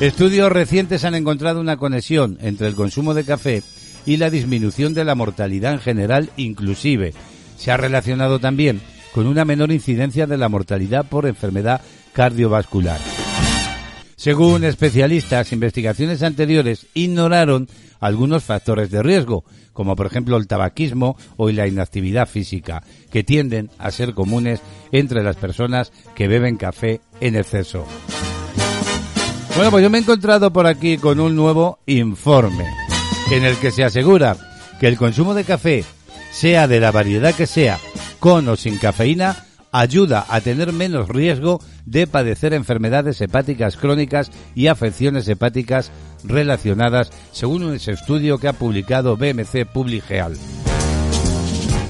Estudios recientes han encontrado una conexión entre el consumo de café y la disminución de la mortalidad en general, inclusive se ha relacionado también con una menor incidencia de la mortalidad por enfermedad cardiovascular. Según especialistas, investigaciones anteriores ignoraron algunos factores de riesgo, como por ejemplo el tabaquismo o la inactividad física, que tienden a ser comunes entre las personas que beben café en exceso. Bueno, pues yo me he encontrado por aquí con un nuevo informe en el que se asegura que el consumo de café, sea de la variedad que sea, con o sin cafeína, ayuda a tener menos riesgo de padecer enfermedades hepáticas crónicas y afecciones hepáticas relacionadas, según un estudio que ha publicado BMC Public Health.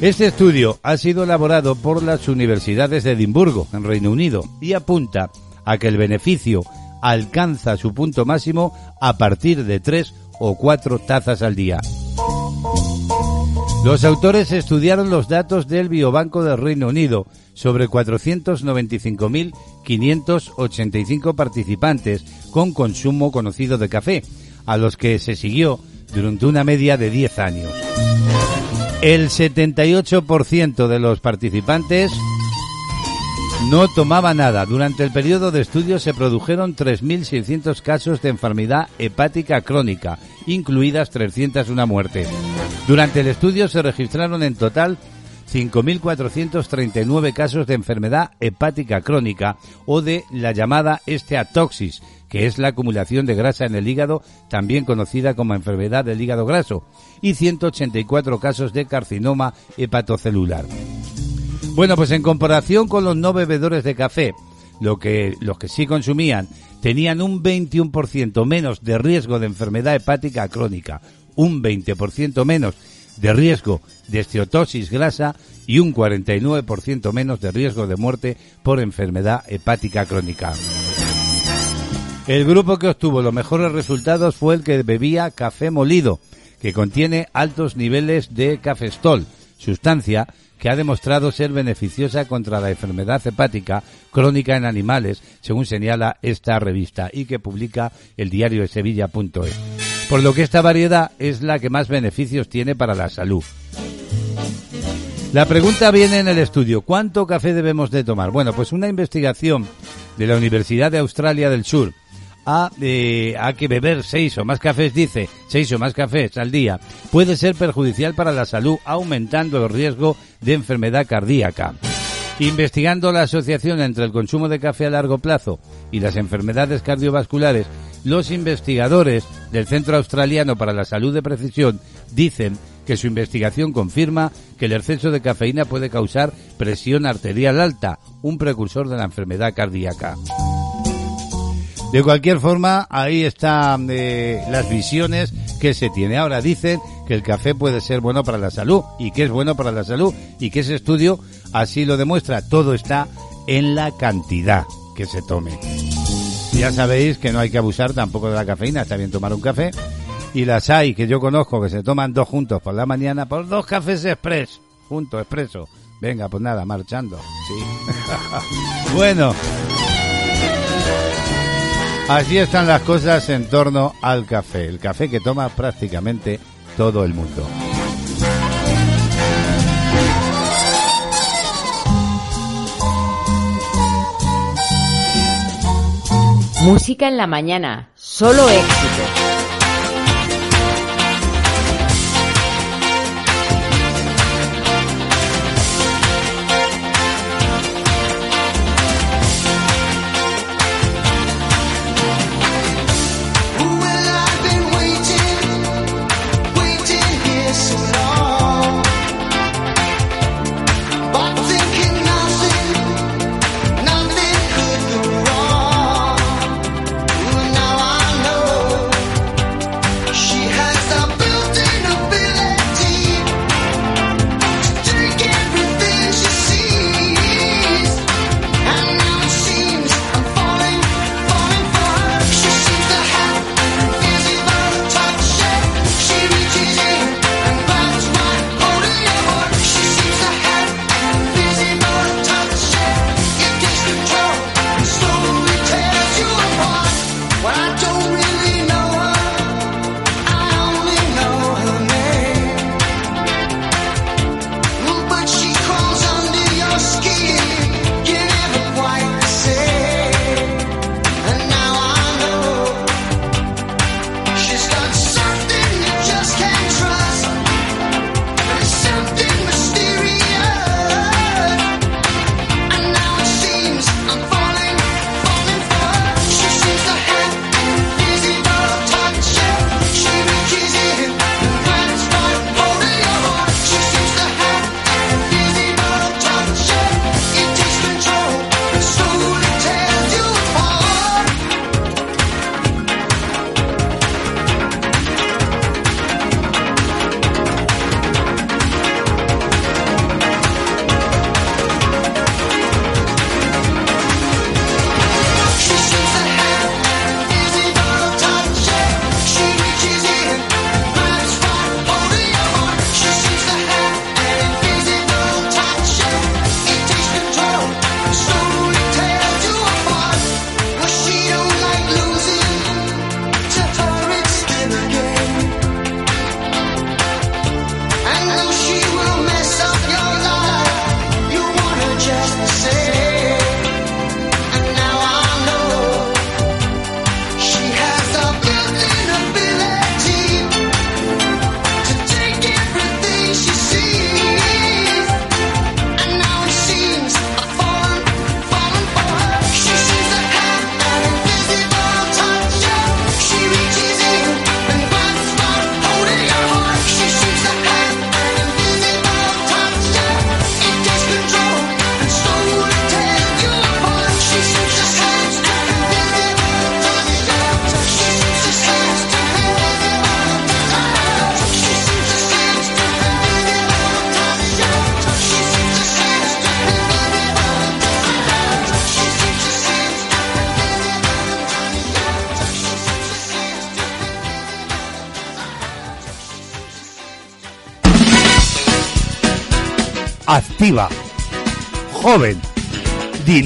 Este estudio ha sido elaborado por las universidades de Edimburgo, en Reino Unido, y apunta a que el beneficio alcanza su punto máximo a partir de tres o cuatro tazas al día. Los autores estudiaron los datos del Biobanco del Reino Unido sobre 495.585 participantes con consumo conocido de café, a los que se siguió durante una media de 10 años. El 78% de los participantes no tomaba nada. Durante el periodo de estudio se produjeron 3.600 casos de enfermedad hepática crónica, incluidas 301 muertes. Durante el estudio se registraron en total 5.439 casos de enfermedad hepática crónica o de la llamada esteatoxis, que es la acumulación de grasa en el hígado, también conocida como enfermedad del hígado graso, y 184 casos de carcinoma hepatocelular. Bueno, pues en comparación con los no bebedores de café, lo que, los que sí consumían tenían un 21% menos de riesgo de enfermedad hepática crónica, un 20% menos de riesgo de esteatosis grasa y un 49% menos de riesgo de muerte por enfermedad hepática crónica. El grupo que obtuvo los mejores resultados fue el que bebía café molido, que contiene altos niveles de cafestol, sustancia que ha demostrado ser beneficiosa contra la enfermedad hepática crónica en animales, según señala esta revista y que publica el diario de Sevilla.es. Por lo que esta variedad es la que más beneficios tiene para la salud. La pregunta viene en el estudio, ¿cuánto café debemos de tomar? Bueno, pues una investigación de la Universidad de Australia del Sur a, que beber seis o más cafés, dice, seis o más cafés al día, puede ser perjudicial para la salud, aumentando el riesgo de enfermedad cardíaca. Investigando la asociación entre el consumo de café a largo plazo y las enfermedades cardiovasculares, los investigadores del Centro Australiano para la Salud de Precisión dicen que su investigación confirma que el exceso de cafeína puede causar presión arterial alta, un precursor de la enfermedad cardíaca. De cualquier forma, ahí están eh, las visiones que se tiene. Ahora dicen que el café puede ser bueno para la salud y que es bueno para la salud y que ese estudio así lo demuestra. Todo está en la cantidad que se tome. Ya sabéis que no hay que abusar tampoco de la cafeína, está bien tomar un café. Y las hay que yo conozco que se toman dos juntos por la mañana por dos cafés express, juntos, expreso. Venga, pues nada, marchando. Sí. bueno. Así están las cosas en torno al café, el café que toma prácticamente todo el mundo. Música en la mañana, solo éxitos.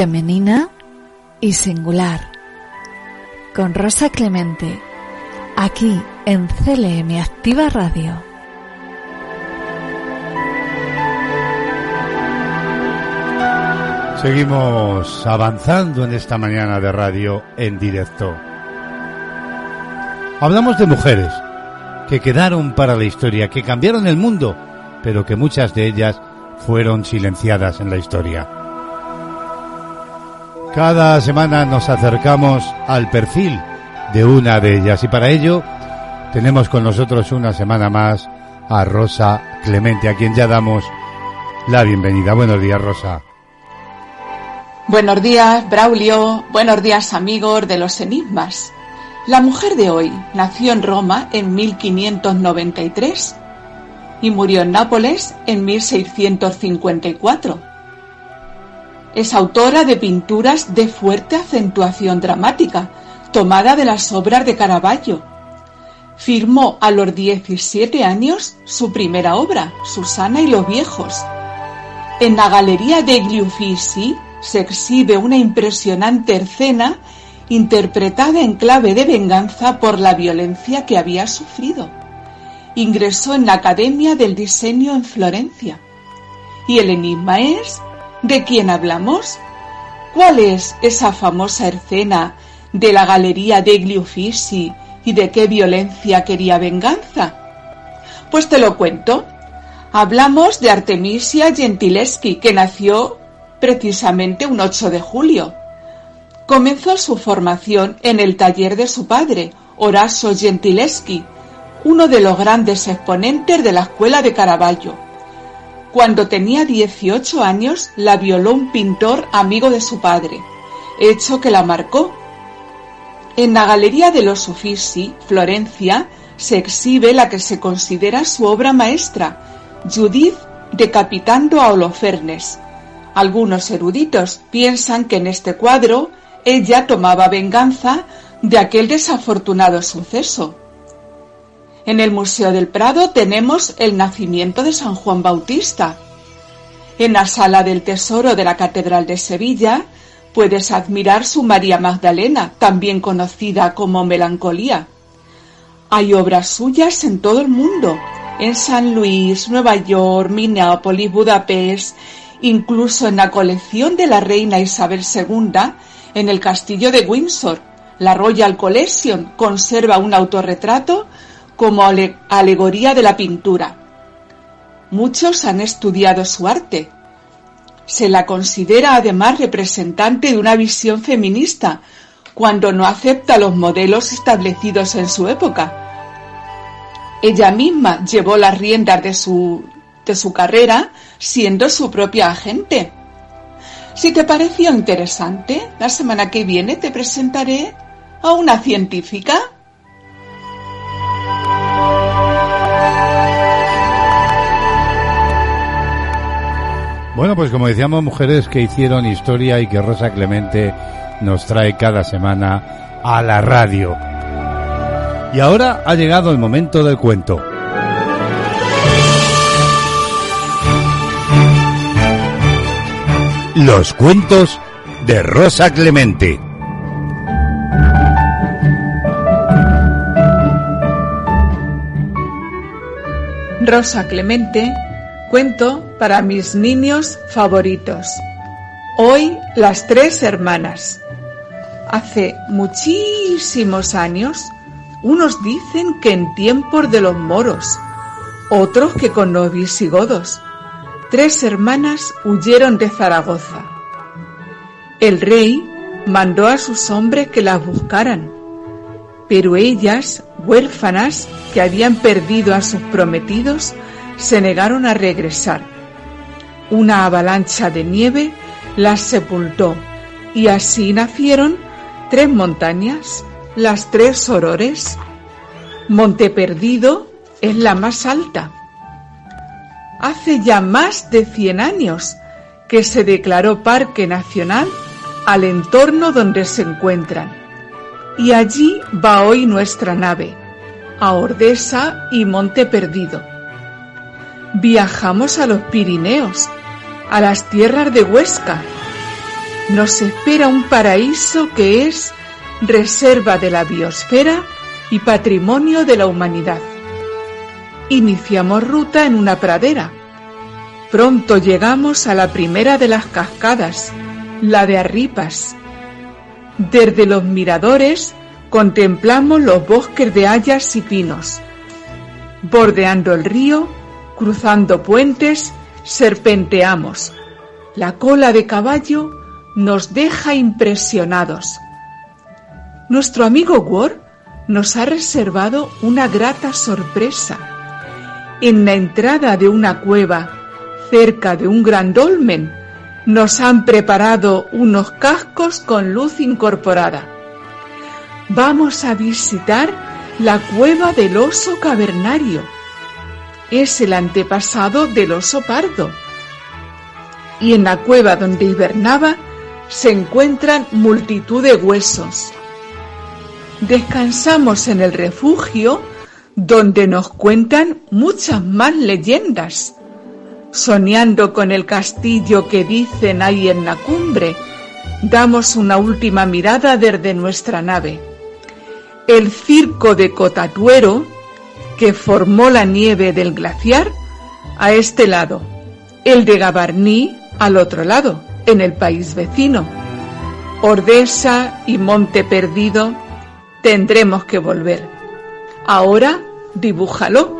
Femenina y singular. Con Rosa Clemente. Aquí en CLM Activa Radio. Seguimos avanzando en esta mañana de radio en directo. Hablamos de mujeres que quedaron para la historia, que cambiaron el mundo, pero que muchas de ellas fueron silenciadas en la historia. Cada semana nos acercamos al perfil de una de ellas y para ello tenemos con nosotros una semana más a Rosa Clemente, a quien ya damos la bienvenida. Buenos días, Rosa. Buenos días, Braulio. Buenos días, amigos de los enigmas. La mujer de hoy nació en Roma en 1593 y murió en Nápoles en 1654. Es autora de pinturas de fuerte acentuación dramática, tomada de las obras de Caravaggio. Firmó a los 17 años su primera obra, Susana y los viejos. En la Galería degli Uffizi se exhibe una impresionante escena interpretada en clave de venganza por la violencia que había sufrido. Ingresó en la Academia del Diseño en Florencia. Y el enigma es, ¿de quién hablamos? ¿Cuál es esa famosa escena de la Galería degli Uffizi y de qué violencia quería venganza? Pues te lo cuento. Hablamos de Artemisia Gentileschi, que nació precisamente un 8 de julio. Comenzó su formación en el taller de su padre, Horacio Gentileschi, uno de los grandes exponentes de la escuela de Caravaggio. Cuando tenía 18 años la violó un pintor amigo de su padre, hecho que la marcó. En la Galería de los Uffizi, Florencia, se exhibe la que se considera su obra maestra, Judith decapitando a Holofernes, algunos eruditos piensan que en este cuadro ella tomaba venganza de aquel desafortunado suceso. En el Museo del Prado tenemos el nacimiento de San Juan Bautista. En la sala del Tesoro de la Catedral de Sevilla puedes admirar su María Magdalena, también conocida como Melancolía. Hay obras suyas en todo el mundo, en San Luis, Nueva York, Minneapolis, Budapest, incluso en la colección de la reina Isabel II en el castillo de Windsor. La Royal Collection conserva un autorretrato como alegoría de la pintura. Muchos han estudiado su arte. Se la considera además representante de una visión feminista, cuando no acepta los modelos establecidos en su época. Ella misma llevó las riendas de su, de su carrera siendo su propia agente. Si te pareció interesante, la semana que viene te presentaré a una científica. Bueno, pues como decíamos, mujeres que hicieron historia y que Rosa Clemente nos trae cada semana a la radio. Y ahora ha llegado el momento del cuento. Los cuentos de Rosa Clemente. Rosa Clemente, cuento para mis niños favoritos. Hoy las tres hermanas. Hace muchísimos años, unos dicen que en tiempos de los moros, otros que con los visigodos, tres hermanas huyeron de Zaragoza. El rey mandó a sus hombres que las buscaran, pero ellas, huérfanas que habían perdido a sus prometidos, se negaron a regresar. Una avalancha de nieve las sepultó y así nacieron tres montañas, las tres Sorores. Monte Perdido es la más alta. Hace ya más de 100 años que se declaró Parque Nacional al entorno donde se encuentran. Y allí va hoy nuestra nave, a Ordesa y Monte Perdido. Viajamos a los Pirineos, a las tierras de Huesca. Nos espera un paraíso que es reserva de la biosfera y patrimonio de la humanidad. Iniciamos ruta en una pradera. Pronto llegamos a la primera de las cascadas, la de Arripas. Desde los miradores contemplamos los bosques de hayas y pinos. Bordeando el río, cruzando puentes, serpenteamos. La cola de caballo nos deja impresionados. Nuestro amigo Ward nos ha reservado una grata sorpresa. En la entrada de una cueva, cerca de un gran dolmen, nos han preparado unos cascos con luz incorporada. Vamos a visitar la cueva del oso cavernario. Es el antepasado del oso pardo. Y en la cueva donde hibernaba se encuentran multitud de huesos. Descansamos en el refugio donde nos cuentan muchas más leyendas soñando con el castillo que dicen hay en la cumbre, damos una última mirada desde nuestra nave. El circo de Cotatuero, que formó la nieve del glaciar, a este lado, el de Gabarní al otro lado, en el país vecino. Ordesa y Monte Perdido tendremos que volver. Ahora dibújalo.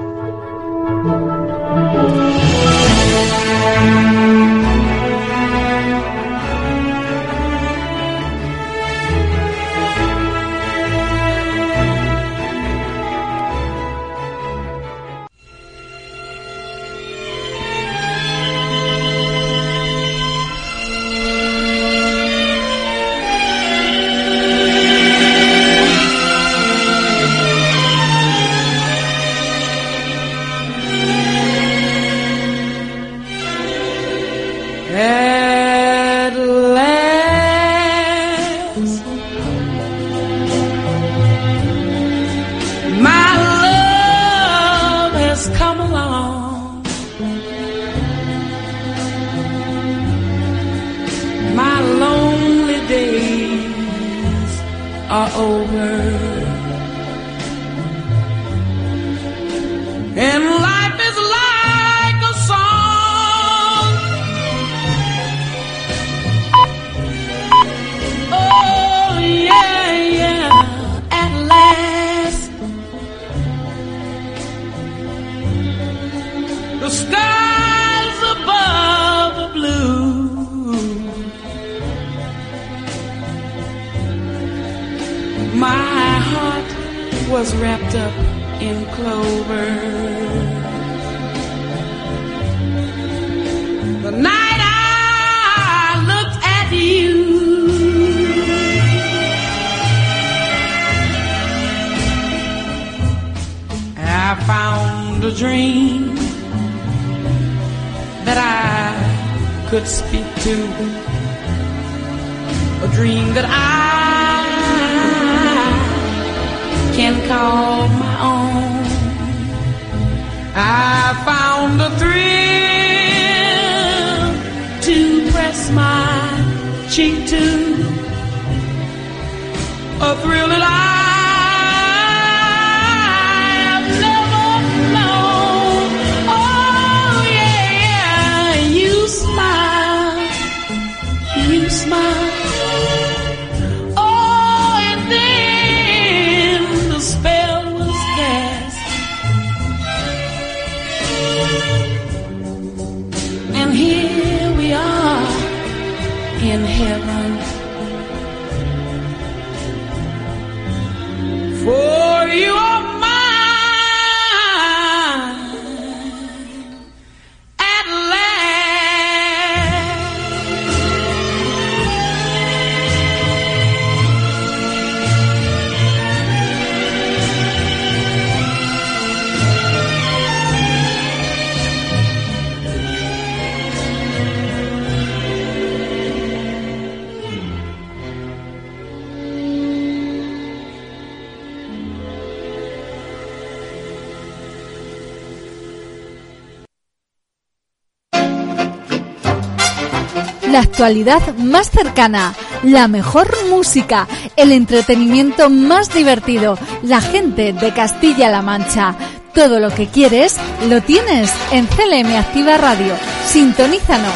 Actualidad más cercana, la mejor música, el entretenimiento más divertido, la gente de Castilla-La Mancha. Todo lo que quieres lo tienes en CLM Activa Radio. Sintonízanos.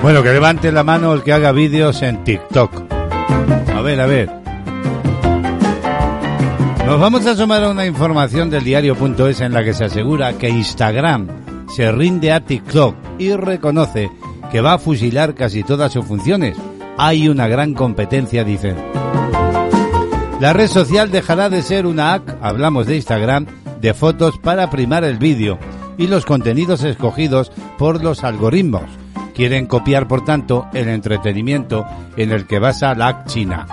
Bueno, que levante la mano el que haga vídeos en TikTok. A ver, a ver. Nos vamos a sumar a una información del diario.es en la que se asegura que Instagram se rinde a TikTok y reconoce que va a fusilar casi todas sus funciones. Hay una gran competencia, dicen. La red social dejará de ser una app, hablamos de Instagram, de fotos para primar el vídeo y los contenidos escogidos por los algoritmos. Quieren copiar, por tanto, el entretenimiento en el que basa la app china.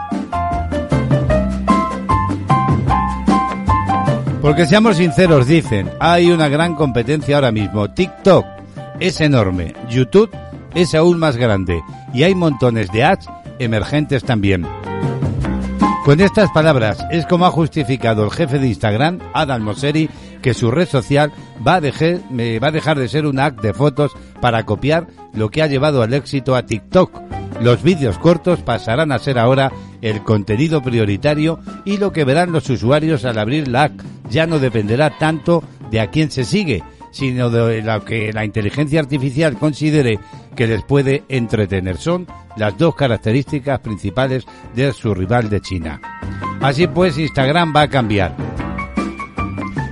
Porque seamos sinceros, dicen, hay una gran competencia ahora mismo. TikTok es enorme, YouTube es aún más grande y hay montones de ads emergentes también. Con estas palabras es como ha justificado el jefe de Instagram, Adam Mosseri, que su red social va a, dejar, va a dejar de ser un act de fotos para copiar lo que ha llevado al éxito a TikTok. Los vídeos cortos pasarán a ser ahora el contenido prioritario y lo que verán los usuarios al abrir la app ya no dependerá tanto de a quién se sigue, sino de lo que la inteligencia artificial considere que les puede entretener. Son las dos características principales de su rival de China. Así pues, Instagram va a cambiar.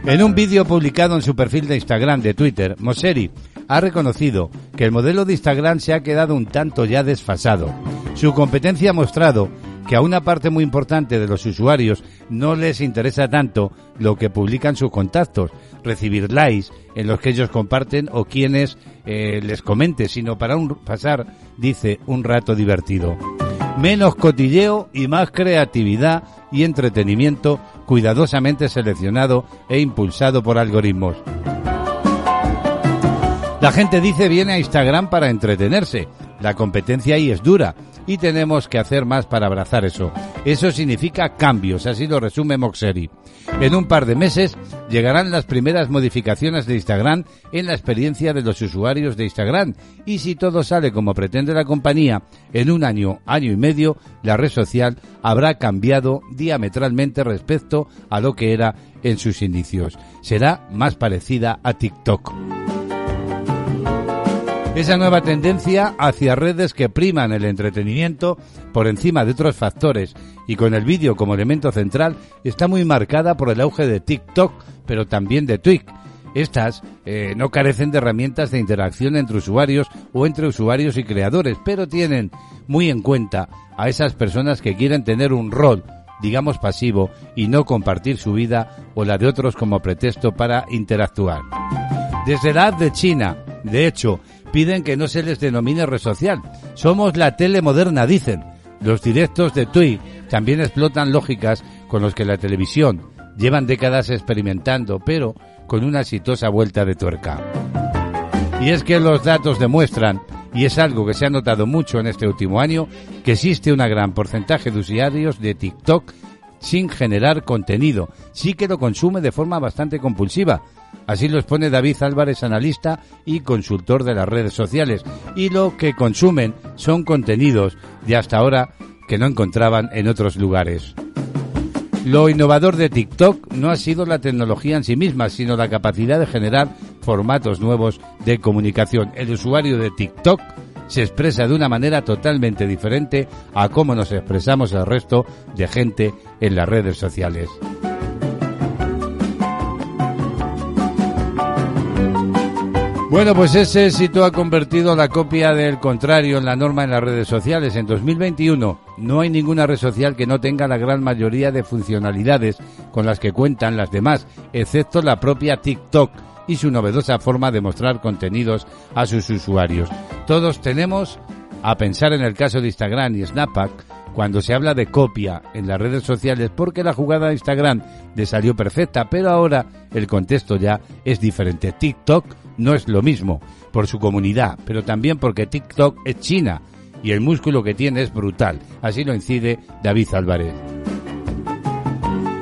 En un vídeo publicado en su perfil de Instagram de Twitter, Mosseri ha reconocido que el modelo de Instagram se ha quedado un tanto ya desfasado. Su competencia ha mostrado que a una parte muy importante de los usuarios no les interesa tanto lo que publican sus contactos, recibir likes en los que ellos comparten o quienes eh, les comente, sino para un, pasar, dice, un rato divertido. Menos cotilleo y más creatividad y entretenimiento cuidadosamente seleccionado e impulsado por algoritmos. La gente dice viene a Instagram para entretenerse. La competencia ahí es dura y tenemos que hacer más para abrazar eso. Eso significa cambios, así lo resume Moxeri. En un par de meses llegarán las primeras modificaciones de Instagram en la experiencia de los usuarios de Instagram y si todo sale como pretende la compañía, en un año, año y medio, la red social habrá cambiado diametralmente respecto a lo que era en sus inicios. Será más parecida a TikTok. Esa nueva tendencia hacia redes que priman el entretenimiento por encima de otros factores y con el vídeo como elemento central está muy marcada por el auge de TikTok, pero también de Twitch. Estas eh, no carecen de herramientas de interacción entre usuarios o entre usuarios y creadores, pero tienen muy en cuenta a esas personas que quieren tener un rol, digamos pasivo, y no compartir su vida o la de otros como pretexto para interactuar. Desde la app de China, de hecho, piden que no se les denomine red social. Somos la tele moderna, dicen. Los directos de Twitch también explotan lógicas con los que la televisión llevan décadas experimentando, pero con una exitosa vuelta de tuerca. Y es que los datos demuestran, y es algo que se ha notado mucho en este último año, que existe un gran porcentaje de usuarios de TikTok sin generar contenido. Sí que lo consume de forma bastante compulsiva, Así lo expone David Álvarez, analista y consultor de las redes sociales. Y lo que consumen son contenidos de hasta ahora que no encontraban en otros lugares. Lo innovador de TikTok no ha sido la tecnología en sí misma, sino la capacidad de generar formatos nuevos de comunicación. El usuario de TikTok se expresa de una manera totalmente diferente a cómo nos expresamos el resto de gente en las redes sociales. Bueno, pues ese sitio ha convertido la copia del contrario en la norma en las redes sociales. En 2021 no hay ninguna red social que no tenga la gran mayoría de funcionalidades con las que cuentan las demás, excepto la propia TikTok y su novedosa forma de mostrar contenidos a sus usuarios. Todos tenemos a pensar en el caso de Instagram y Snapchat cuando se habla de copia en las redes sociales porque la jugada de Instagram le salió perfecta, pero ahora el contexto ya es diferente. TikTok no es lo mismo por su comunidad, pero también porque TikTok es China y el músculo que tiene es brutal. Así lo incide David Álvarez.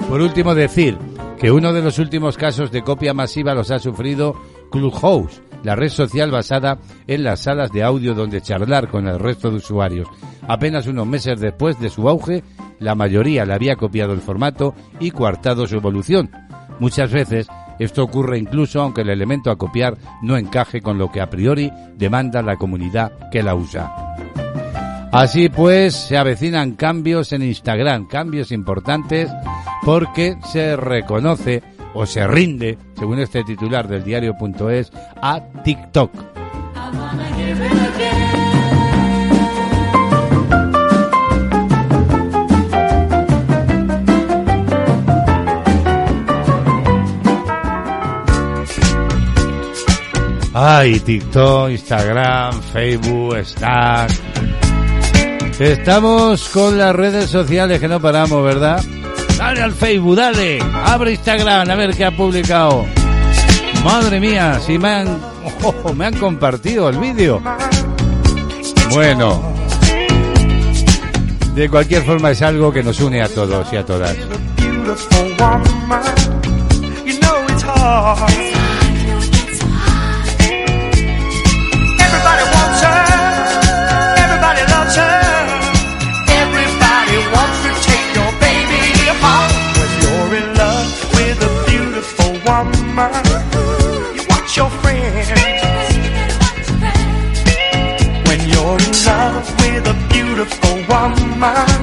Por último decir que uno de los últimos casos de copia masiva los ha sufrido Clubhouse, la red social basada en las salas de audio donde charlar con el resto de usuarios. Apenas unos meses después de su auge, la mayoría le había copiado el formato y coartado su evolución. Muchas veces esto ocurre incluso aunque el elemento a copiar no encaje con lo que a priori demanda la comunidad que la usa. Así pues, se avecinan cambios en Instagram, cambios importantes porque se reconoce o se rinde, según este titular del diario.es, a TikTok. Ay, TikTok, Instagram, Facebook, Stack. Estamos con las redes sociales que no paramos, ¿verdad? Dale al Facebook, dale. Abre Instagram a ver qué ha publicado. Madre mía, si me han, oh, me han compartido el vídeo. Bueno, de cualquier forma es algo que nos une a todos y a todas. Woman,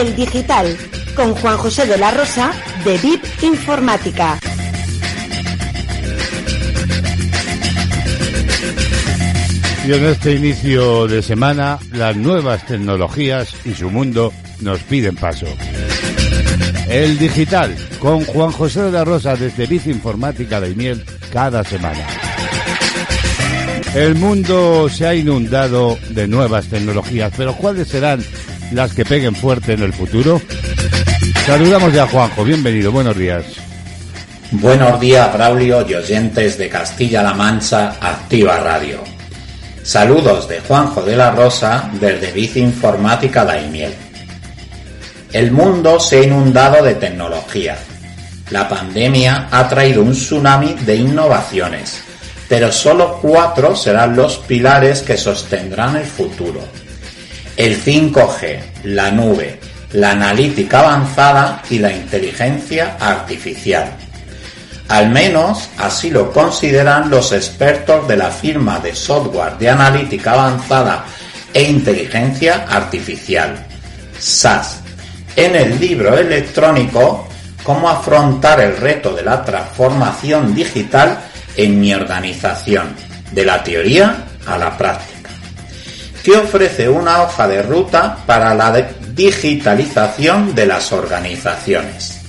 El Digital, con Juan José de la Rosa, de VIP Informática. Y en este inicio de semana, las nuevas tecnologías y su mundo nos piden paso. El digital, con Juan José de la Rosa desde Bici Informática de Miel, cada semana. El mundo se ha inundado de nuevas tecnologías, pero ¿cuáles serán las que peguen fuerte en el futuro? Saludamos ya a Juanjo, bienvenido, buenos días. Buenos días, Braulio y oyentes de Castilla-La Mancha Activa Radio. Saludos de Juanjo de la Rosa desde Bici Informática Daimiel. El mundo se ha inundado de tecnología. La pandemia ha traído un tsunami de innovaciones, pero solo cuatro serán los pilares que sostendrán el futuro. El 5G, la nube, la analítica avanzada y la inteligencia artificial. Al menos así lo consideran los expertos de la firma de software de analítica avanzada e inteligencia artificial, SAS, en el libro electrónico Cómo afrontar el reto de la transformación digital en mi organización, de la teoría a la práctica, que ofrece una hoja de ruta para la digitalización de las organizaciones.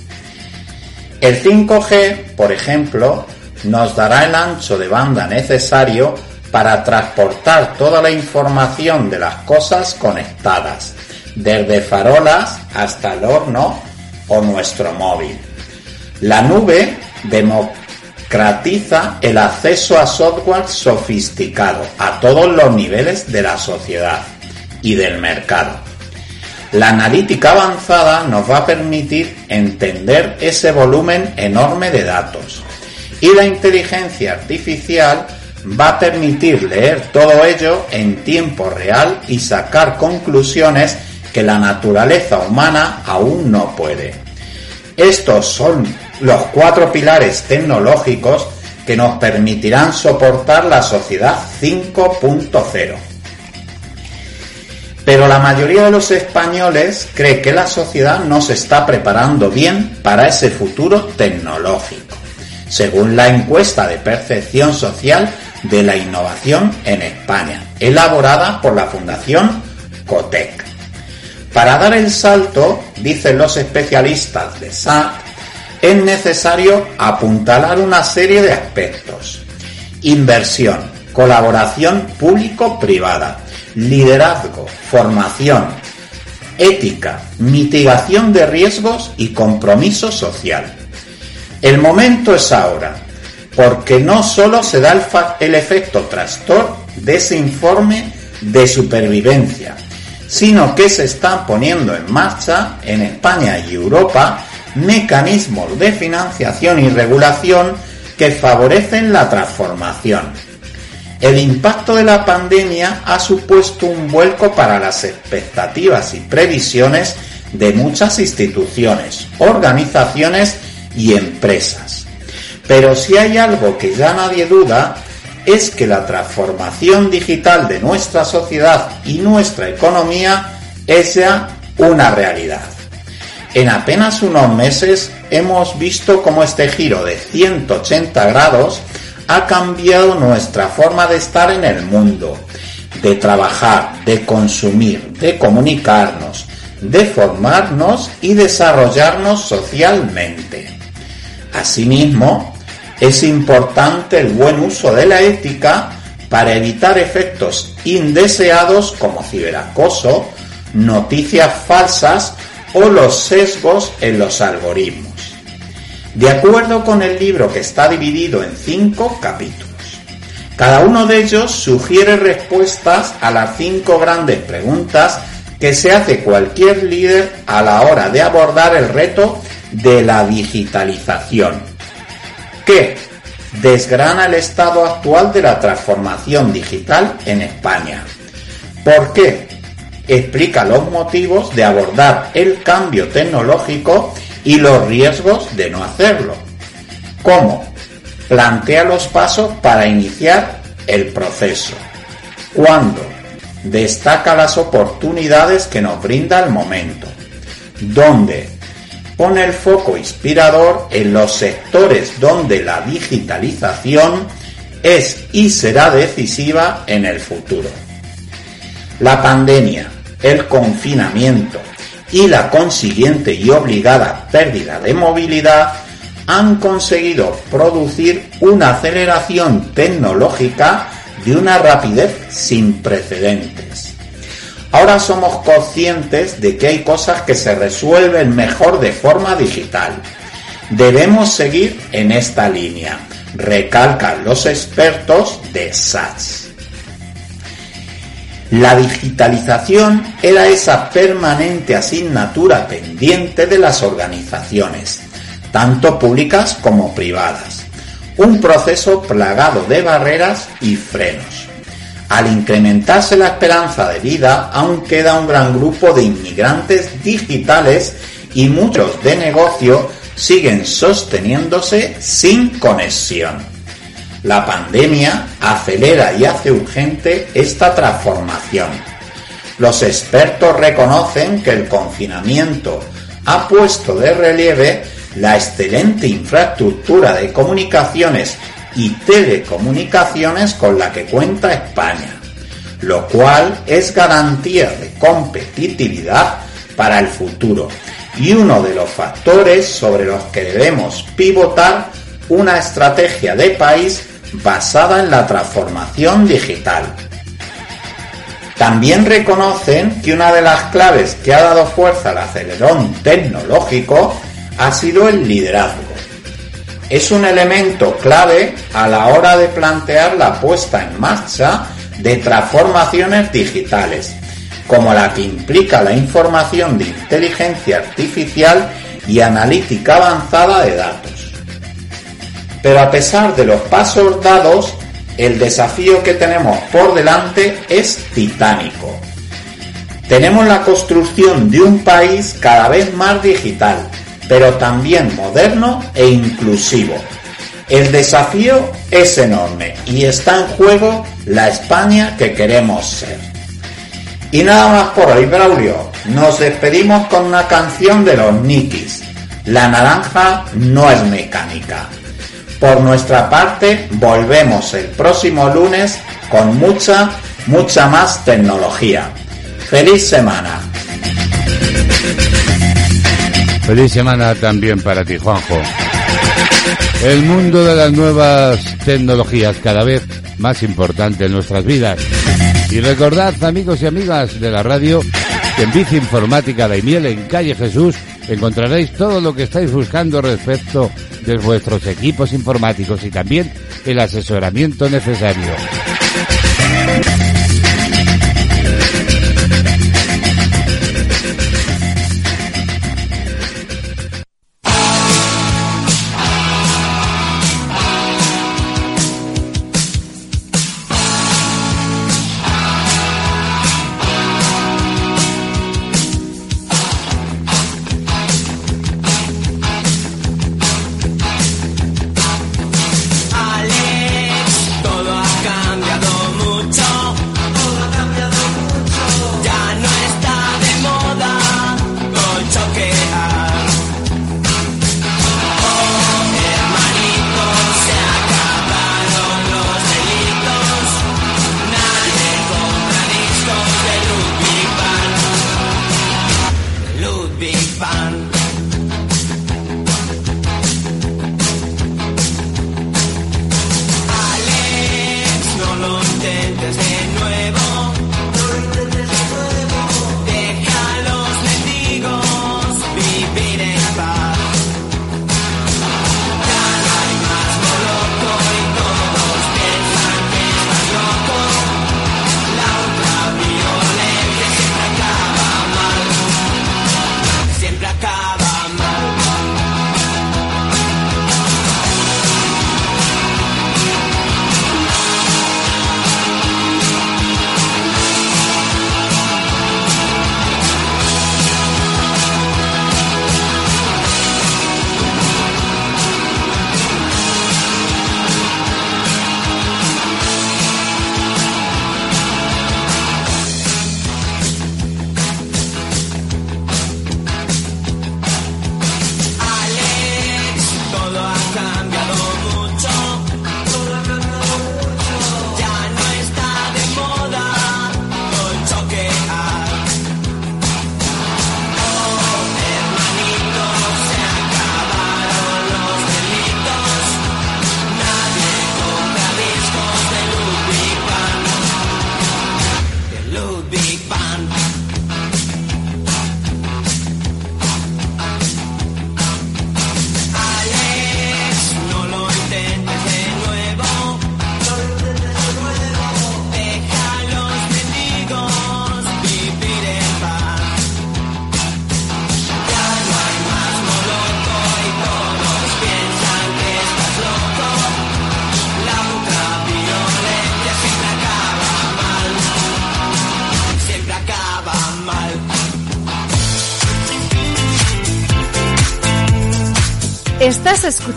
El 5G, por ejemplo, nos dará el ancho de banda necesario para transportar toda la información de las cosas conectadas, desde farolas hasta el horno o nuestro móvil. La nube democratiza el acceso a software sofisticado a todos los niveles de la sociedad y del mercado la analítica avanzada nos va a permitir entender ese volumen enorme de datos y la inteligencia artificial va a permitir leer todo ello en tiempo real y sacar conclusiones que la naturaleza humana aún no puede. Estos son los cuatro pilares tecnológicos que nos permitirán soportar la sociedad 5.0. Pero la mayoría de los españoles cree que la sociedad no se está preparando bien para ese futuro tecnológico, según la encuesta de percepción social de la innovación en España, elaborada por la Fundación Cotec. Para dar el salto, dicen los especialistas de SAT, es necesario apuntalar una serie de aspectos. Inversión, colaboración público-privada, liderazgo, formación, ética, mitigación de riesgos y compromiso social. El momento es ahora, porque no solo se da el, efecto trastor de ese informe de supervivencia, sino que se están poniendo en marcha en España y Europa mecanismos de financiación y regulación que favorecen la transformación el impacto de la pandemia ha supuesto un vuelco para las expectativas y previsiones de muchas instituciones, organizaciones y empresas. Pero si hay algo que ya nadie duda, es que la transformación digital de nuestra sociedad y nuestra economía es ya una realidad. En apenas unos meses hemos visto cómo este giro de 180 grados ha cambiado nuestra forma de estar en el mundo, de trabajar, de consumir, de comunicarnos, de formarnos y desarrollarnos socialmente. Asimismo, es importante el buen uso de la ética para evitar efectos indeseados como ciberacoso, noticias falsas o los sesgos en los algoritmos de acuerdo con el libro que está dividido en cinco capítulos. Cada uno de ellos sugiere respuestas a las cinco grandes preguntas que se hace cualquier líder a la hora de abordar el reto de la digitalización. ¿Qué? Desgrana el estado actual de la transformación digital en España. ¿Por qué? Explica los motivos de abordar el cambio tecnológico y los riesgos de no hacerlo. ¿Cómo? Plantea los pasos para iniciar el proceso. ¿Cuándo? Destaca las oportunidades que nos brinda el momento. ¿Dónde? Pone el foco inspirador en los sectores donde la digitalización es y será decisiva en el futuro. La pandemia, el confinamiento y la consiguiente y obligada pérdida de movilidad han conseguido producir una aceleración tecnológica de una rapidez sin precedentes. Ahora somos conscientes de que hay cosas que se resuelven mejor de forma digital. Debemos seguir en esta línea, recalcan los expertos de SATS. La digitalización era esa permanente asignatura pendiente de las organizaciones, tanto públicas como privadas. Un proceso plagado de barreras y frenos. Al incrementarse la esperanza de vida, aún queda un gran grupo de inmigrantes digitales y muchos de negocio siguen sosteniéndose sin conexión. La pandemia acelera y hace urgente esta transformación. Los expertos reconocen que el confinamiento ha puesto de relieve la excelente infraestructura de comunicaciones y telecomunicaciones con la que cuenta España, lo cual es garantía de competitividad para el futuro y uno de los factores sobre los que debemos pivotar una estrategia de país basada en la transformación digital. También reconocen que una de las claves que ha dado fuerza al acelerón tecnológico ha sido el liderazgo. Es un elemento clave a la hora de plantear la puesta en marcha de transformaciones digitales, como la que implica la información de inteligencia artificial y analítica avanzada de datos. Pero a pesar de los pasos dados, el desafío que tenemos por delante es titánico. Tenemos la construcción de un país cada vez más digital, pero también moderno e inclusivo. El desafío es enorme y está en juego la España que queremos ser. Y nada más por hoy, Braulio. Nos despedimos con una canción de los Nikis. La naranja no es mecánica. Por nuestra parte, volvemos el próximo lunes con mucha, mucha más tecnología. ¡Feliz semana! Feliz semana también para ti, Juanjo. El mundo de las nuevas tecnologías cada vez más importante en nuestras vidas. Y recordad, amigos y amigas de la radio, que en Bici Informática de Miel en Calle Jesús encontraréis todo lo que estáis buscando respecto de vuestros equipos informáticos y también el asesoramiento necesario.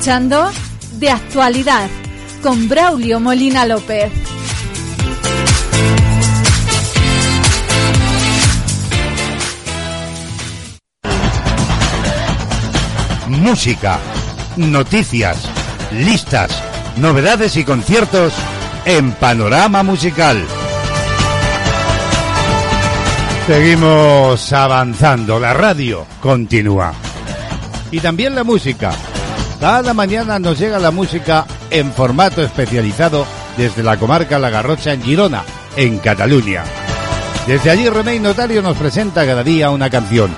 De Actualidad con Braulio Molina López. Música, noticias, listas, novedades y conciertos en Panorama Musical. Seguimos avanzando, la radio continúa. Y también la música. Cada mañana nos llega la música en formato especializado desde la comarca La Garrocha en Girona, en Cataluña. Desde allí Remey Notario nos presenta cada día una canción.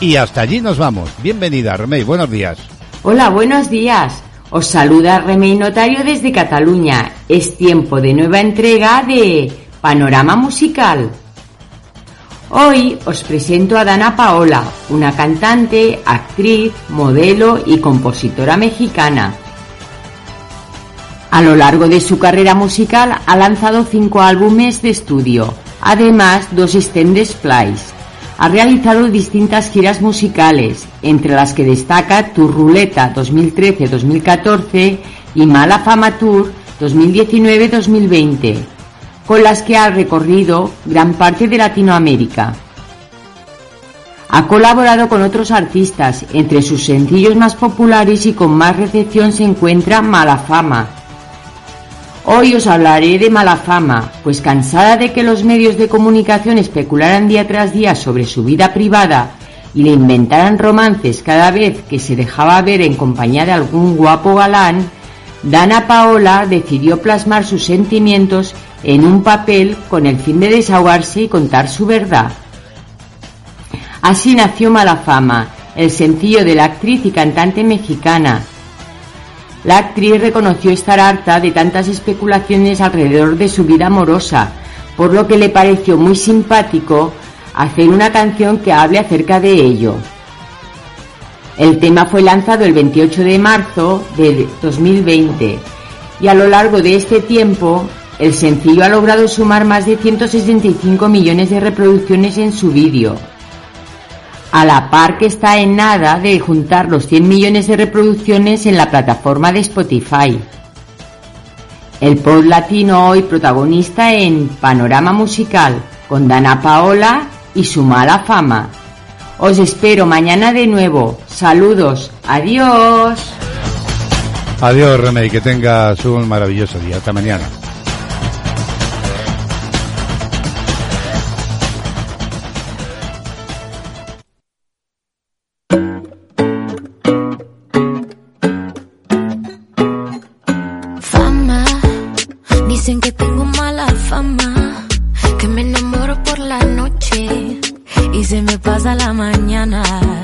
Y hasta allí nos vamos. Bienvenida, Remey, buenos días. Hola, buenos días. Os saluda Remey Notario desde Cataluña. Es tiempo de nueva entrega de Panorama Musical. Hoy os presento a Dana Paola, una cantante, actriz, modelo y compositora mexicana. A lo largo de su carrera musical ha lanzado cinco álbumes de estudio, además dos extended plays. Ha realizado distintas giras musicales, entre las que destaca Tour Ruleta 2013-2014 y Mala Fama Tour 2019-2020 con las que ha recorrido gran parte de Latinoamérica. Ha colaborado con otros artistas, entre sus sencillos más populares y con más recepción se encuentra Mala Fama. Hoy os hablaré de Mala Fama, pues cansada de que los medios de comunicación especularan día tras día sobre su vida privada y le inventaran romances cada vez que se dejaba ver en compañía de algún guapo galán, Dana Paola decidió plasmar sus sentimientos en un papel con el fin de desahogarse y contar su verdad. Así nació Mala Fama, el sencillo de la actriz y cantante mexicana. La actriz reconoció estar harta de tantas especulaciones alrededor de su vida amorosa, por lo que le pareció muy simpático hacer una canción que hable acerca de ello. El tema fue lanzado el 28 de marzo de 2020 y a lo largo de este tiempo el sencillo ha logrado sumar más de 165 millones de reproducciones en su vídeo. A la par que está en nada de juntar los 100 millones de reproducciones en la plataforma de Spotify. El pop latino hoy protagonista en Panorama Musical con Dana Paola y su mala fama. Os espero mañana de nuevo. Saludos. Adiós. Adiós, Remey. Que tengas un maravilloso día. Hasta mañana. Dicen que tengo mala fama, que me enamoro por la noche y se me pasa la mañana.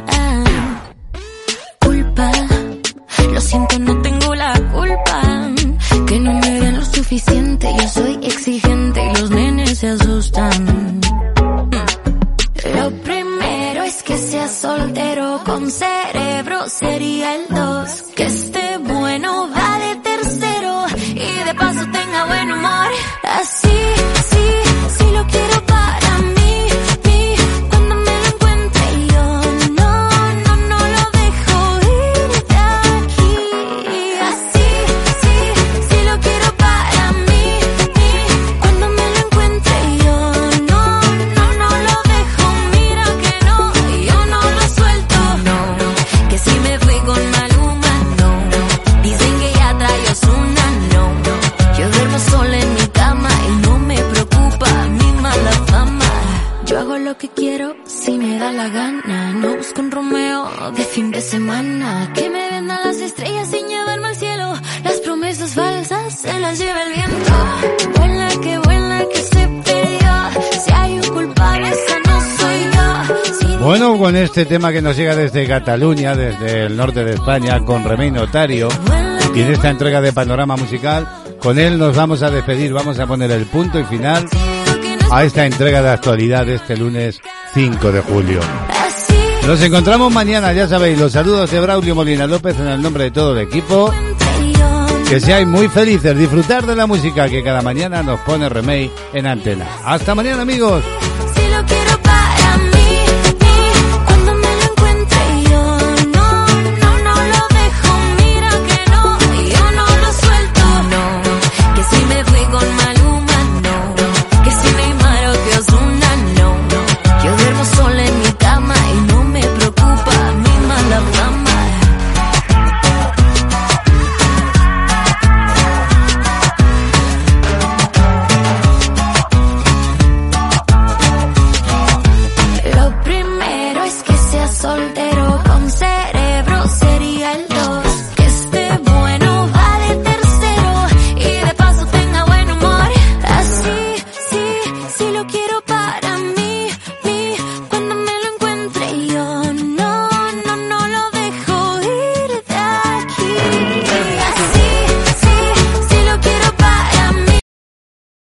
Tema que nos llega desde Cataluña, desde el norte de España, con Remey Notario, y en esta entrega de Panorama Musical, con él nos vamos a despedir, vamos a poner el punto y final a esta entrega de actualidad de este lunes 5 de julio. Nos encontramos mañana, ya sabéis, los saludos de Braulio Molina López en el nombre de todo el equipo. Que seáis muy felices, disfrutar de la música que cada mañana nos pone Remey en antena. Hasta mañana amigos.